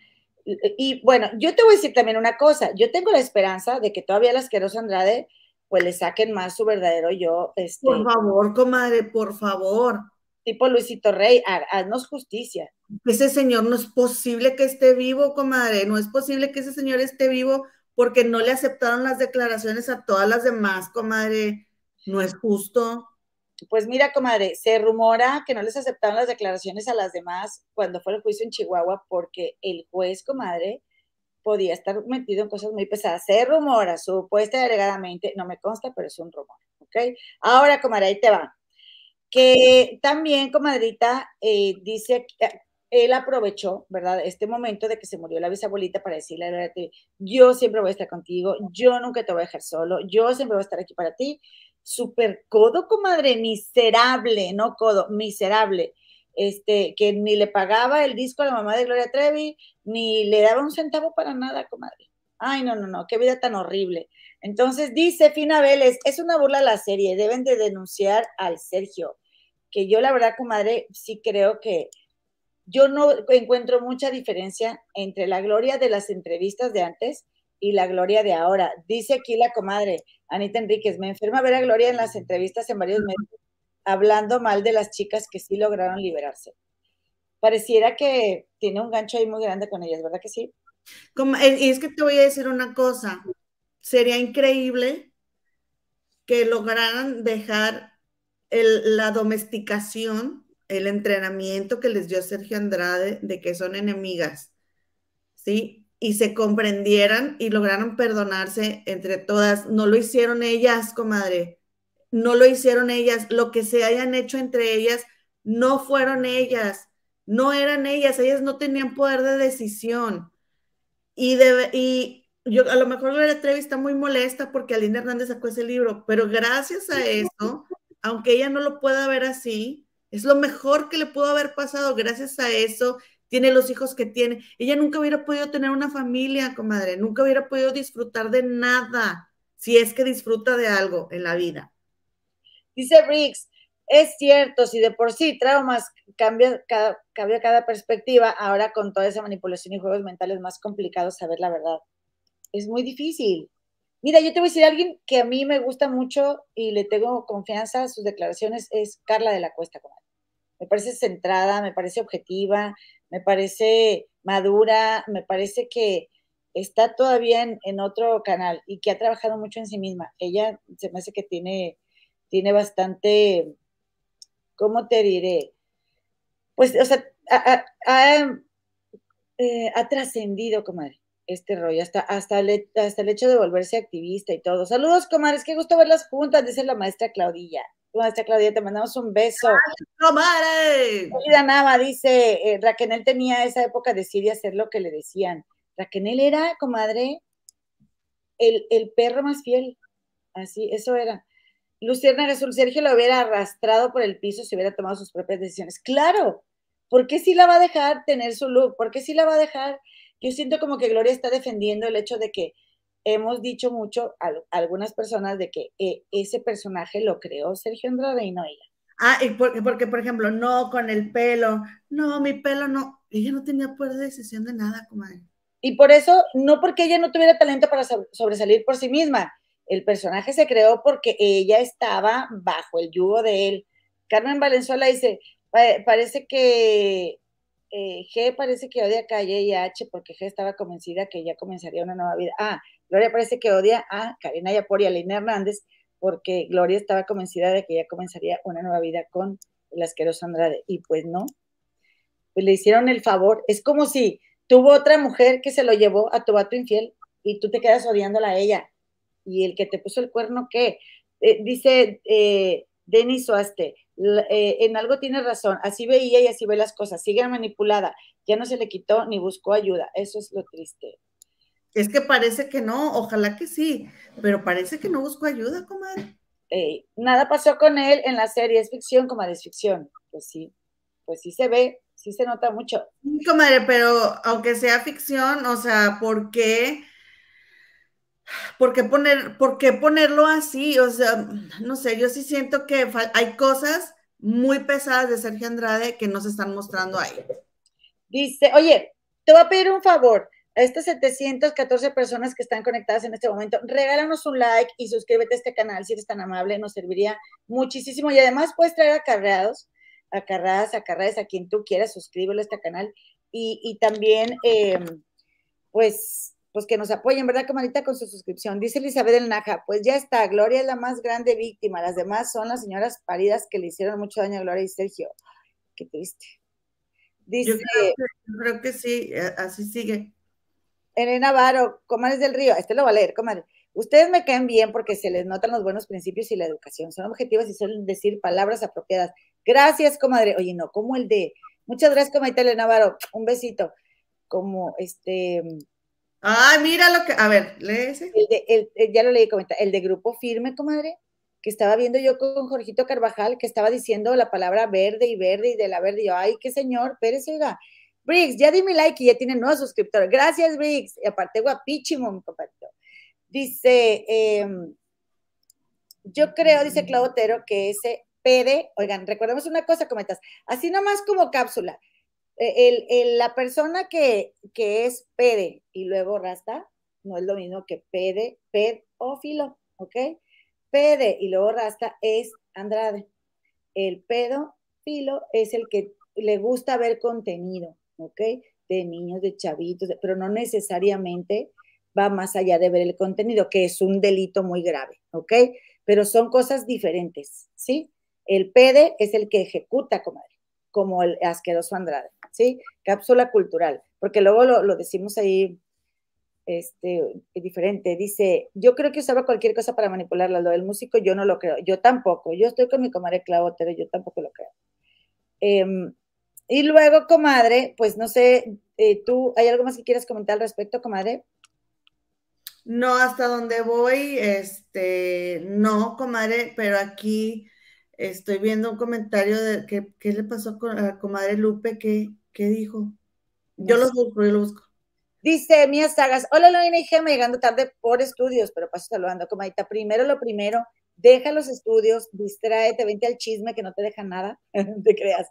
Speaker 1: y bueno, yo te voy a decir también una cosa, yo tengo la esperanza de que todavía las Queros Andrade, pues le saquen más su verdadero yo. Este,
Speaker 2: por favor, comadre, por favor.
Speaker 1: Tipo Luisito Rey, haznos justicia.
Speaker 2: Ese señor no es posible que esté vivo, comadre, no es posible que ese señor esté vivo porque no le aceptaron las declaraciones a todas las demás, comadre. No es justo.
Speaker 1: Pues mira, comadre, se rumora que no les aceptaron las declaraciones a las demás cuando fue el juicio en Chihuahua porque el juez, comadre, podía estar metido en cosas muy pesadas. Se rumora, supuesta y alegadamente, no me consta, pero es un rumor, ¿ok? Ahora, comadre, ahí te va. Que también, comadrita, eh, dice, él aprovechó, ¿verdad? Este momento de que se murió la bisabuelita para decirle, yo siempre voy a estar contigo, yo nunca te voy a dejar solo, yo siempre voy a estar aquí para ti. Super codo, comadre, miserable, no codo, miserable. Este, que ni le pagaba el disco a la mamá de Gloria Trevi, ni le daba un centavo para nada, comadre. Ay, no, no, no, qué vida tan horrible. Entonces dice Fina Vélez, es una burla la serie, deben de denunciar al Sergio, que yo la verdad, comadre, sí creo que yo no encuentro mucha diferencia entre la gloria de las entrevistas de antes y la gloria de ahora. Dice aquí la comadre Anita Enríquez, me enferma ver a Gloria en las entrevistas en varios medios hablando mal de las chicas que sí lograron liberarse. Pareciera que tiene un gancho ahí muy grande con ellas, ¿verdad que sí?
Speaker 2: Eh, y es que te voy a decir una cosa, sería increíble que lograran dejar la domesticación el entrenamiento que les dio Sergio Andrade de que son enemigas, ¿sí? Y se comprendieran y lograron perdonarse entre todas. No lo hicieron ellas, comadre. No lo hicieron ellas. Lo que se hayan hecho entre ellas, no fueron ellas. No eran ellas. Ellas no tenían poder de decisión. Y, y yo a lo mejor la Trevi está muy molesta porque Aline Hernández sacó ese libro, pero gracias a eso, aunque ella no lo pueda ver así, es lo mejor que le pudo haber pasado. Gracias a eso, tiene los hijos que tiene. Ella nunca hubiera podido tener una familia, comadre. Nunca hubiera podido disfrutar de nada si es que disfruta de algo en la vida.
Speaker 1: Dice Riggs, es cierto, si de por sí traumas cambia cada, cambia cada perspectiva, ahora con toda esa manipulación y juegos mentales más complicados saber la verdad. Es muy difícil. Mira, yo te voy a decir, alguien que a mí me gusta mucho y le tengo confianza a sus declaraciones es Carla de la Cuesta, comadre me parece centrada, me parece objetiva, me parece madura, me parece que está todavía en, otro canal y que ha trabajado mucho en sí misma. Ella se me hace que tiene, tiene bastante, ¿cómo te diré? Pues, o sea, ha, eh, trascendido, comadre, este rollo, hasta, hasta, el, hasta el hecho de volverse activista y todo. Saludos, comadres, qué gusto verlas juntas, dice la maestra Claudilla. Maestra Claudia, te mandamos un beso.
Speaker 2: ¡Ay,
Speaker 1: Querida Nava, dice, eh, Raquel tenía esa época de y hacer lo que le decían. Raquel era, comadre, el, el perro más fiel. Así, eso era. Luciana Azul, Sergio lo hubiera arrastrado por el piso si hubiera tomado sus propias decisiones. Claro, ¿por qué sí la va a dejar tener su look? ¿Por qué sí la va a dejar? Yo siento como que Gloria está defendiendo el hecho de que hemos dicho mucho a, algunas personas de que eh, ese personaje lo creó Sergio Andrade y no ella.
Speaker 2: Ah, y porque, porque, por ejemplo, no con el pelo, no, mi pelo no, ella no tenía poder de decisión de nada, comadre.
Speaker 1: Y por eso, no porque ella no tuviera talento para sobresalir por sí misma, el personaje se creó porque ella estaba bajo el yugo de él. Carmen Valenzuela dice, parece que eh, G parece que odia a Calle y H porque G estaba convencida que ya comenzaría una nueva vida. Ah, Gloria parece que odia a Karina Yapor y a Lina Hernández porque Gloria estaba convencida de que ya comenzaría una nueva vida con el asqueroso Andrade. Y pues no. pues le hicieron el favor. Es como si tuvo otra mujer que se lo llevó a tu vato infiel y tú te quedas odiándola a ella. Y el que te puso el cuerno, ¿qué? Eh, dice eh, Denis Oaste, eh, en algo tiene razón, así veía y así ve las cosas, sigue manipulada, ya no se le quitó ni buscó ayuda, eso es lo triste.
Speaker 2: Es que parece que no, ojalá que sí, pero parece que no buscó ayuda, comadre.
Speaker 1: Eh, nada pasó con él en la serie, es ficción, comadre, es ficción. Pues sí, pues sí se ve, sí se nota mucho.
Speaker 2: Sí, comadre, pero aunque sea ficción, o sea, ¿por qué? ¿Por qué, poner, ¿Por qué ponerlo así? O sea, no sé, yo sí siento que hay cosas muy pesadas de Sergio Andrade que no se están mostrando ahí.
Speaker 1: Dice, oye, te voy a pedir un favor a estas 714 personas que están conectadas en este momento, regálanos un like y suscríbete a este canal si eres tan amable, nos serviría muchísimo. Y además puedes traer acarreados, acarradas, acarreadas a quien tú quieras, suscríbelo a este canal. Y, también, em, pues, pues que nos apoyen, ¿verdad, camarita? Con su suscripción. Dice Elizabeth del Naja, pues ya está, Gloria es la más grande víctima, las demás son las señoras paridas que le hicieron mucho daño a Gloria y Sergio. Qué triste.
Speaker 2: Dice, yo creo que sí, eh, así sigue.
Speaker 1: Elena Varo, comadres del río, este lo va a leer, comadre. Ustedes me caen bien porque se les notan los buenos principios y la educación. Son objetivos y suelen decir palabras apropiadas. Gracias, comadre. Oye, no, como el de. Muchas gracias, comadre Elena Varo. Un besito. Como este.
Speaker 2: Ay, mira lo que. A ver, lee ese.
Speaker 1: El de, ya lo leí, comenta. El de Grupo Firme, comadre, que estaba viendo yo con Jorgito Carvajal, que estaba diciendo la palabra verde y verde y de la verde. Y yo, ay, qué señor, Pérez, oiga Briggs, ya di mi like y ya tiene nuevos suscriptores. Gracias, Briggs. Y aparte, guapísimo, mi compadre. Dice, em, yo creo, dice Claudotero, que ese PD, oigan, recordemos una cosa, comentas, así nomás como cápsula. E, la persona que, que es PD y luego rasta, no es lo mismo que PD, pedófilo, ¿ok? PD y luego rasta es Andrade. El pedófilo es el que le gusta ver contenido. ¿Ok? De niños, de chavitos, pero no necesariamente va más allá de ver el contenido, que es un delito muy grave, ¿ok? Pero son cosas diferentes, ¿sí? El PD es el que ejecuta, comadre, como el asqueroso Andrade, ¿sí? Cápsula cultural, porque luego lo, decimos ahí este, diferente. Dice, yo creo que usaba cualquier cosa para manipularla. Lo del músico yo no lo creo. Yo tampoco. Yo estoy con mi comadre Clavo yo tampoco lo creo. Eh, y luego, comadre, pues no sé, eh, tú, ¿hay algo más que quieras comentar al respecto, comadre?
Speaker 2: No, hasta donde voy, este, no, comadre, pero aquí estoy viendo un comentario de qué, qué le pasó a comadre Lupe, qué, qué dijo. Yo los busco, yo los busco.
Speaker 1: Dice Mía Sagas, hola Lorena y Gema, llegando tarde por estudios, pero paso saludando, comadita. Primero lo primero, deja los estudios, distráete, vente al chisme que no te deja nada, *laughs* te creas.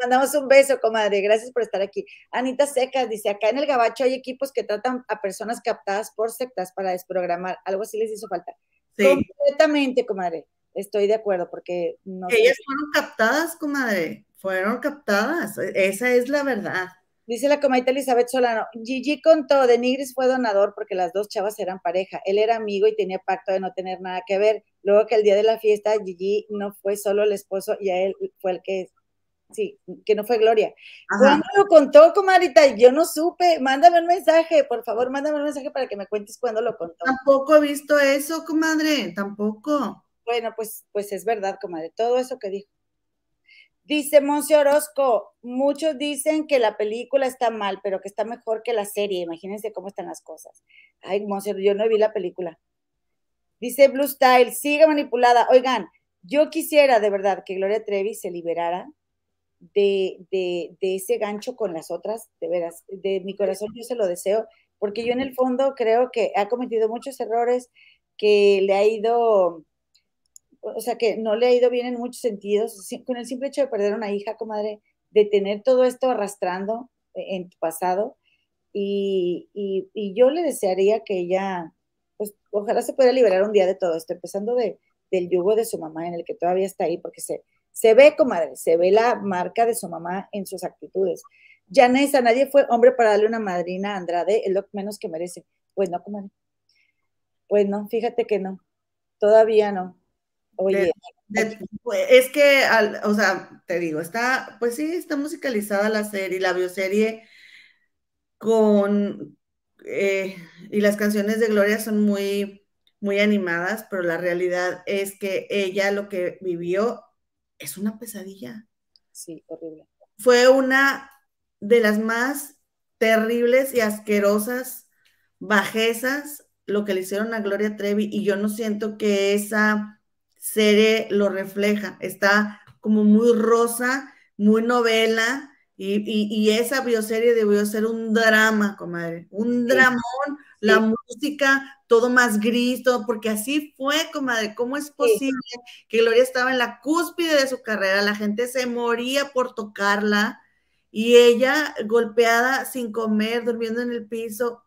Speaker 1: Mandamos un beso, comadre, gracias por estar aquí. Anita Secas dice, acá en el Gabacho hay equipos que tratan a personas captadas por sectas para desprogramar, algo así les hizo falta. Sí. Completamente, comadre, estoy de acuerdo, porque
Speaker 2: no... Ellas fueron captadas, comadre, fueron captadas, esa es la verdad.
Speaker 1: Dice la comadita Elizabeth Solano, Gigi contó, de Nigris fue donador porque las dos chavas eran pareja. Él era amigo y tenía pacto de no tener nada que ver. Luego que el día de la fiesta, Gigi no fue solo el esposo y a él fue el que, sí, que no fue Gloria. ¿Cuándo lo contó, comadita? Yo no supe. Mándame un mensaje, por favor, mándame un mensaje para que me cuentes cuándo lo contó.
Speaker 2: Tampoco he visto eso, comadre, tampoco.
Speaker 1: Bueno, pues, pues es verdad, comadre, todo eso que dijo. Dice Monse Orozco, muchos dicen que la película está mal, pero que está mejor que la serie. Imagínense cómo están las cosas. Ay, Monse, yo no vi la película. Dice Blue Style, sigue manipulada. Oigan, yo quisiera de verdad que Gloria Trevi se liberara de, de, de, ese gancho con las otras, de veras, de mi corazón yo se lo deseo, porque yo en el fondo creo que ha cometido muchos errores, que le ha ido o sea, que no le ha ido bien en muchos sentidos, con el simple hecho de perder una hija, comadre, de tener todo esto arrastrando en tu pasado, y, yo le desearía que ella, pues ojalá se pueda liberar un día de todo esto, empezando de, del yugo de su mamá, en el que todavía está ahí, porque se, se ve, comadre, se ve la marca de su mamá en sus actitudes. Janessa, nadie fue hombre para darle una madrina a Andrade, es lo menos que merece. Pues no, comadre. Pues no, fíjate que no, todavía no. Oye.
Speaker 2: Es que, o sea, te digo, está, pues sí, está musicalizada la serie, la bioserie con, eh, y las canciones de Gloria son muy, muy animadas, pero la realidad es que ella lo que vivió es una pesadilla.
Speaker 1: Sí, horrible.
Speaker 2: Fue una de las más terribles y asquerosas bajezas lo que le hicieron a Gloria Trevi y yo no siento que esa serie lo refleja. Está como muy rosa, muy novela y, esa bioserie debió ser un drama, comadre, un dramón, la música, todo más gris, todo, porque así fue, comadre. ¿Cómo es posible que Gloria estaba en la cúspide de su carrera? La gente se moría por tocarla y ella golpeada sin comer, durmiendo en el piso.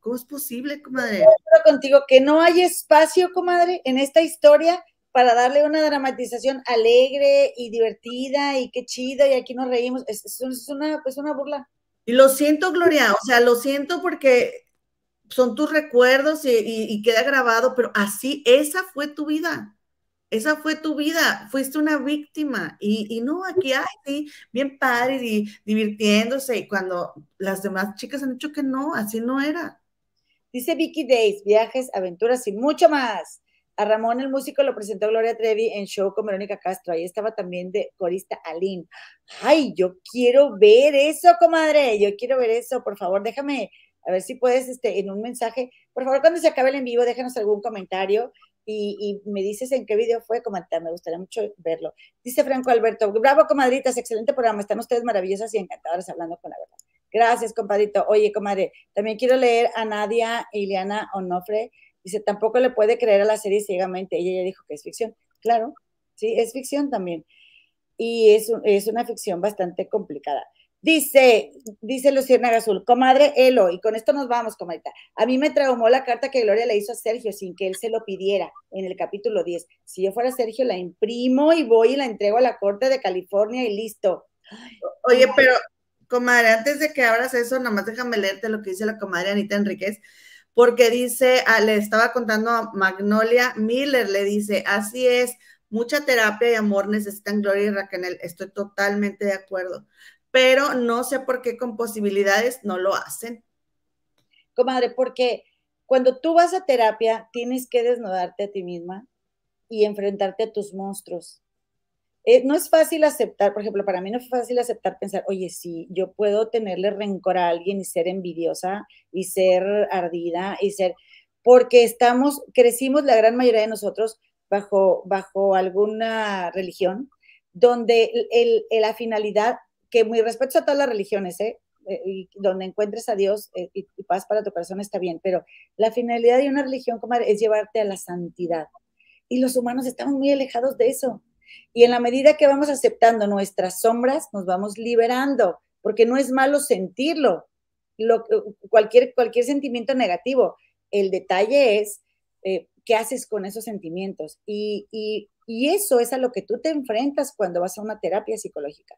Speaker 2: ¿Cómo es posible, comadre?
Speaker 1: contigo que no hay espacio, comadre, en esta historia para darle una dramatización alegre y divertida y qué chido y aquí nos reímos. Es, una, pues una burla.
Speaker 2: Y lo siento, Gloria, o sea, lo siento porque son tus recuerdos y, queda grabado, pero así, esa fue tu vida. Esa fue tu vida, fuiste una víctima y, no, aquí hay, sí, bien padre y divirtiéndose y cuando las demás chicas han dicho que no, así no era.
Speaker 1: Dice Vicky Days, viajes, aventuras y mucho más. A Ramón el músico lo presentó Gloria Trevi en show con Verónica Castro. Ahí estaba también de corista Aline. Ay, yo quiero ver eso, comadre. Yo quiero ver eso. Por favor, déjame, a ver si puedes, este, en un mensaje. Por favor, cuando se acabe el en vivo, déjanos algún comentario y, me dices en qué video fue, comentar. Me gustaría mucho verlo. Dice Franco Alberto, bravo, comadritas, excelente programa. Están ustedes maravillosas y encantadoras hablando con la verdad. Gracias, compadrito. Oye, comadre, también quiero leer a Nadia Ileana Onofre Dice, tampoco le puede creer a la serie ciegamente. Ella ya dijo que es ficción. Claro, sí, es ficción también. Y es, es una ficción bastante complicada. Dice, dice Luciana Azul, comadre Elo, y con esto nos vamos, comadita. A mí me traumó la carta que Gloria le hizo a Sergio sin que él se lo pidiera en el capítulo 10. Si yo fuera Sergio, la imprimo y voy y la entrego a la Corte de California y listo.
Speaker 2: Oye, pero, comadre, antes de que abras eso, nada más déjame leerte lo que dice la comadre Anita Enríquez porque dice, ah, le estaba contando a Magnolia Miller, le dice, así es, mucha terapia y amor necesitan Gloria y Raquel, estoy totalmente de acuerdo, pero no sé por qué con posibilidades no lo hacen.
Speaker 1: Comadre, porque cuando tú vas a terapia tienes que desnudarte a ti misma y enfrentarte a tus monstruos. Eh, no es fácil aceptar, por ejemplo, para mí no es fácil aceptar pensar, oye, sí, yo puedo tenerle rencor a alguien y ser envidiosa y ser ardida y ser, porque estamos, crecimos la gran mayoría de nosotros bajo, bajo alguna religión, donde el, la finalidad, que muy respeto a todas las religiones, ¿eh? eh y donde encuentres a Dios eh, y, paz para tu corazón está bien, pero la finalidad de una religión, comadre, es llevarte a la santidad. Y los humanos estamos muy alejados de eso. Y en la medida que vamos aceptando nuestras sombras, nos vamos liberando, porque no es malo sentirlo, cualquier, cualquier sentimiento negativo. El detalle es eh, qué haces con esos sentimientos. Y, y eso es a lo que tú te enfrentas cuando vas a una terapia psicológica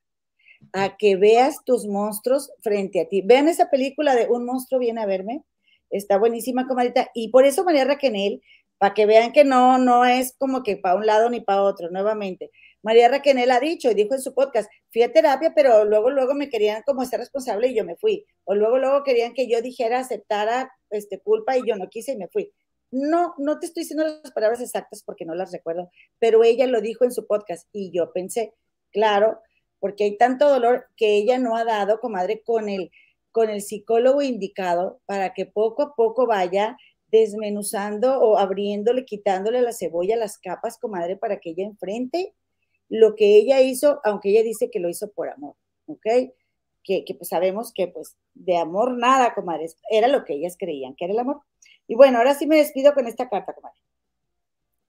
Speaker 1: a que veas tus monstruos frente a ti. Vean esa película de Un monstruo viene a verme. Está buenísima, comadita. Y por eso María Raquenel para que vean que no, no es como que para un lado ni para otro, nuevamente. María Raquenel ha dicho y dijo en su podcast, fui a terapia, pero luego, luego me querían como ser responsable y yo me fui. O luego, luego querían que yo dijera, aceptara este, culpa y yo no quise y me fui. No, no te estoy diciendo las palabras exactas porque no las recuerdo, pero ella lo dijo en su podcast y yo pensé, claro, porque hay tanto dolor que ella no ha dado, comadre, con el, con el psicólogo indicado para que poco a poco vaya desmenuzando o abriéndole, quitándole la cebolla, las capas, comadre, para que ella enfrente lo que ella hizo, aunque ella dice que lo hizo por amor, ¿ok? Que, pues sabemos que pues de amor nada, comadre, era lo que ellas creían que era el amor. Y bueno, ahora sí me despido con esta carta, comadre.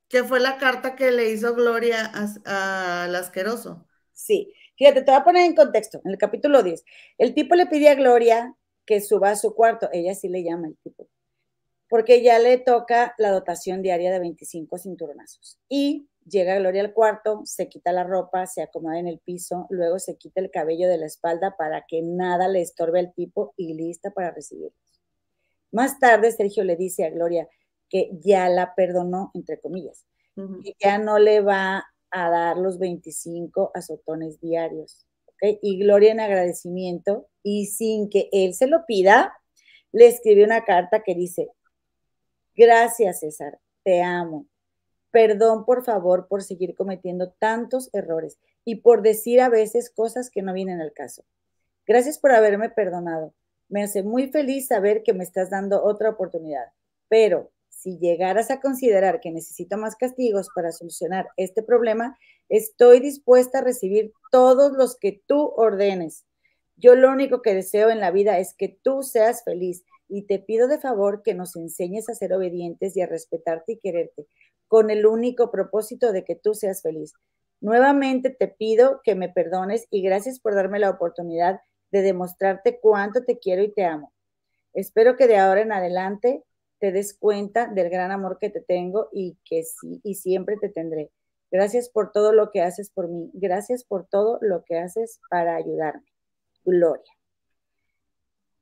Speaker 2: Que fue la carta que le hizo Gloria al asqueroso.
Speaker 1: Sí, fíjate, te voy a poner en contexto, en el capítulo 10. El tipo le pide a Gloria que suba a su cuarto, ella sí le llama el tipo, porque ya le toca la dotación diaria de 25 cinturonazos. Y llega Gloria al cuarto, se quita la ropa, se acomoda en el piso, luego se quita el cabello de la espalda para que nada le estorbe al tipo y lista para recibirlos. Más tarde, Sergio le dice a Gloria que ya la perdonó, entre comillas, que ya no le va a dar los 25 azotones diarios. Y Gloria en agradecimiento y sin que él se lo pida, le escribió una carta que dice, gracias César, te amo. Perdón por favor por seguir cometiendo tantos errores y por decir a veces cosas que no vienen al caso. Gracias por haberme perdonado. Me hace muy feliz saber que me estás dando otra oportunidad. Pero si llegaras a considerar que necesito más castigos para solucionar este problema, estoy dispuesta a recibir todos los que tú ordenes. Yo lo único que deseo en la vida es que tú seas feliz y te pido de favor que nos enseñes a ser obedientes y a respetarte y quererte, con el único propósito de que tú seas feliz. Nuevamente te pido que me perdones y gracias por darme la oportunidad de demostrarte cuánto te quiero y te amo. Espero que de ahora en adelante te des cuenta del gran amor que te tengo y que sí, y siempre te tendré. Gracias por todo lo que haces por mí. Gracias por todo lo que haces para ayudarme. Gloria.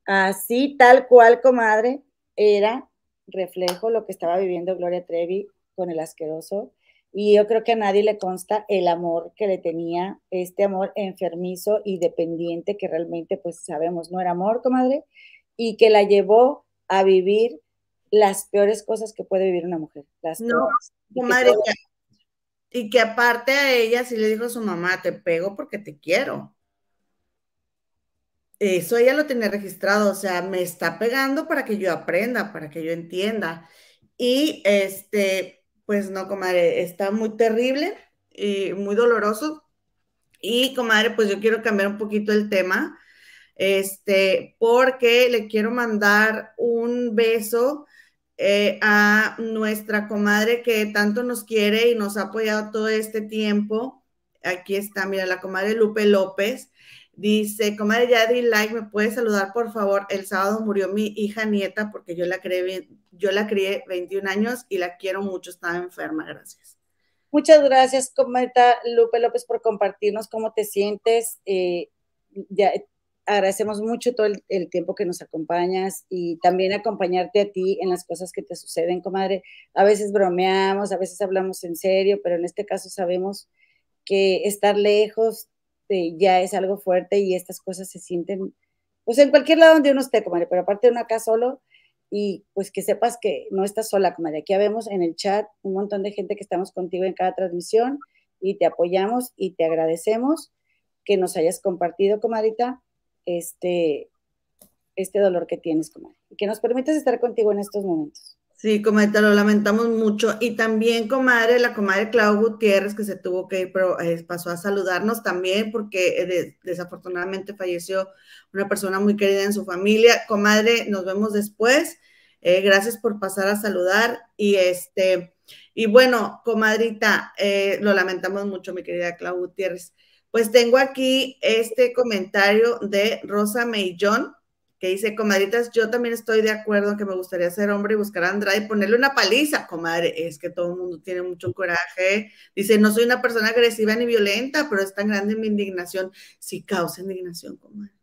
Speaker 1: Así, tal cual, comadre, era reflejo lo que estaba viviendo Gloria Trevi con el asqueroso. Y yo creo que a nadie le consta el amor que le tenía, este amor enfermizo y dependiente que realmente, pues sabemos, no era amor, comadre, y que la llevó a vivir las peores cosas que puede vivir una mujer. Las
Speaker 2: no, madre, y que aparte a ella sí le dijo a su mamá, te pego porque te quiero. Eso ella lo tenía registrado, o sea, me está pegando para que yo aprenda, para que yo entienda. Y este, pues no, comadre, está muy terrible y muy doloroso. Y comadre, pues yo quiero cambiar un poquito el tema, este, porque le quiero mandar un beso eh, a nuestra comadre que tanto nos quiere y nos ha apoyado todo este tiempo. Aquí está, mira, la comadre Lupe López. Dice, comadre Yadi Like, ¿me puede saludar, por favor? El sábado murió mi hija nieta porque yo la crié, yo la crié 21 años y la quiero mucho, estaba enferma, gracias.
Speaker 1: Muchas gracias, comadre Lupe López, por compartirnos cómo te sientes. Eh, ya, agradecemos mucho todo el, tiempo que nos acompañas y también acompañarte a ti en las cosas que te suceden, comadre. A veces bromeamos, a veces hablamos en serio, pero en este caso sabemos que estar lejos ya es algo fuerte y estas cosas se sienten, pues en cualquier lado donde uno esté, comadre, pero aparte de uno acá solo y pues que sepas que no estás sola, comadre. Aquí vemos en el chat un montón de gente que estamos contigo en cada transmisión y te apoyamos y te agradecemos que nos hayas compartido, comadita este, este dolor que tienes, comadre, y que nos permitas estar contigo en estos momentos.
Speaker 2: Sí, comadre, lo lamentamos mucho. Y también, comadre, la comadre Clau Gutiérrez, que se tuvo que ir, pero eh, pasó a saludarnos también porque eh, desafortunadamente falleció una persona muy querida en su familia. Comadre, nos vemos después. Eh, gracias por pasar a saludar. Y este, y bueno, comadrita, lo lamentamos mucho, mi querida Clau Gutiérrez. Pues tengo aquí este comentario de Rosa Meillón, que dice, comadritas, yo también estoy de acuerdo que me gustaría ser hombre y buscar a Andrade y ponerle una paliza, comadre, es que todo el mundo tiene mucho coraje. Dice, no soy una persona agresiva ni violenta, pero es tan grande mi indignación. Sí causa indignación, comadre.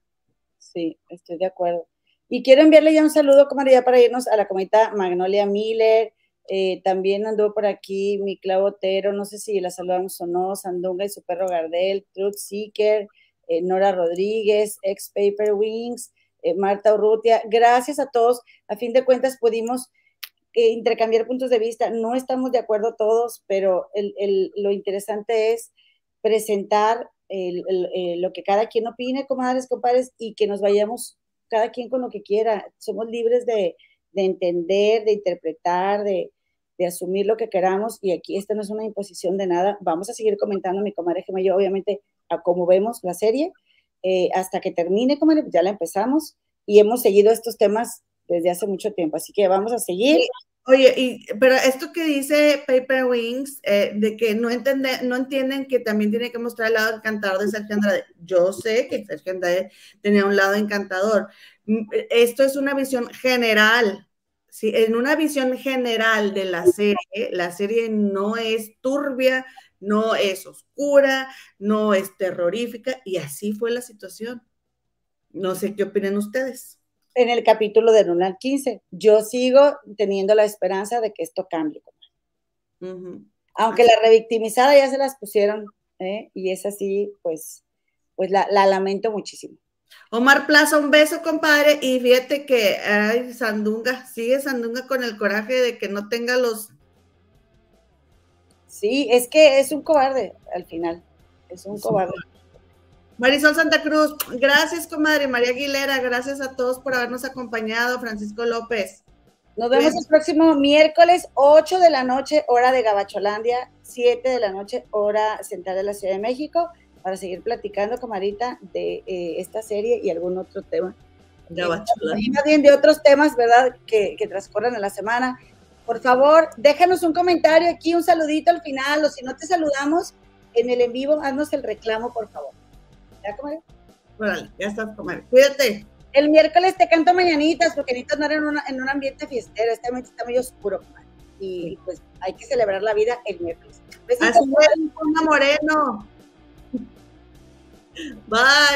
Speaker 1: Sí, estoy de acuerdo. Y quiero enviarle ya un saludo, comadre, ya para irnos a la comita Magnolia Miller, eh, también anduvo por aquí mi Clavo Otero, no sé si la saludamos o no, Sandunga y su perro Gardel, Truth Seeker, eh, Nora Rodríguez, ex Paper Wings, eh, Marta Urrutia. Gracias a todos. A fin de cuentas pudimos intercambiar puntos de vista. No estamos de acuerdo todos, pero lo interesante es presentar lo que cada quien opine, comadres, compadres, y que nos vayamos cada quien con lo que quiera. Somos libres de, de entender, de interpretar, de, de asumir lo que queramos y aquí esta no es una imposición de nada. Vamos a seguir comentando mi comadre Gemma obviamente, a cómo vemos la serie, eh, hasta que termine, comadre, ya la empezamos y hemos seguido estos temas desde hace mucho tiempo, así que vamos a seguir.
Speaker 2: Oye, pero esto que dice Paper Wings, eh, de que no, entiende, no entienden que también tiene que mostrar el lado encantador de Sergio Andrade. Yo sé que Sergio Andrade tenía un lado encantador. Mm, esto es una visión general, ¿sí? En una visión general de la serie, la serie no es turbia, no es oscura, no es terrorífica, y así fue la situación. No sé qué opinan ustedes.
Speaker 1: En el capítulo de 1 al 15, yo sigo teniendo la esperanza de que esto cambie. Aunque la revictimizada ya se las pusieron, ¿eh? y es así, pues, pues la, la lamento muchísimo.
Speaker 2: Omar Plaza, un beso, compadre. Y fíjate que, ay, Sandunga, sigue Sandunga con el coraje de que no tenga los.
Speaker 1: Sí, es que es un cobarde al final. Es un cobarde.
Speaker 2: Marisol Santa Cruz, gracias, comadre. María Aguilera, gracias a todos por habernos acompañado. Francisco López.
Speaker 1: Nos vemos el próximo miércoles, 8 de la noche, hora de Gabacholandia, 7 de la noche, hora central de la Ciudad de México para seguir platicando, comadita, de eh, esta serie y algún otro tema. Y más bien de otros temas, ¿verdad? Que, que transcurran en la semana. Por favor, déjanos un comentario aquí, un saludito al final, o si no te saludamos en el en vivo, haznos el reclamo, por favor. ¿Ya, comadre?
Speaker 2: Órale, ya estás, comadre. Cuídate.
Speaker 1: El miércoles te canto mañanitas, porque necesito andar en, en un ambiente fiestero. Este ambiente está muy oscuro, comadre. Y pues hay que celebrar la vida el miércoles.
Speaker 2: Así es, Moreno. Bye.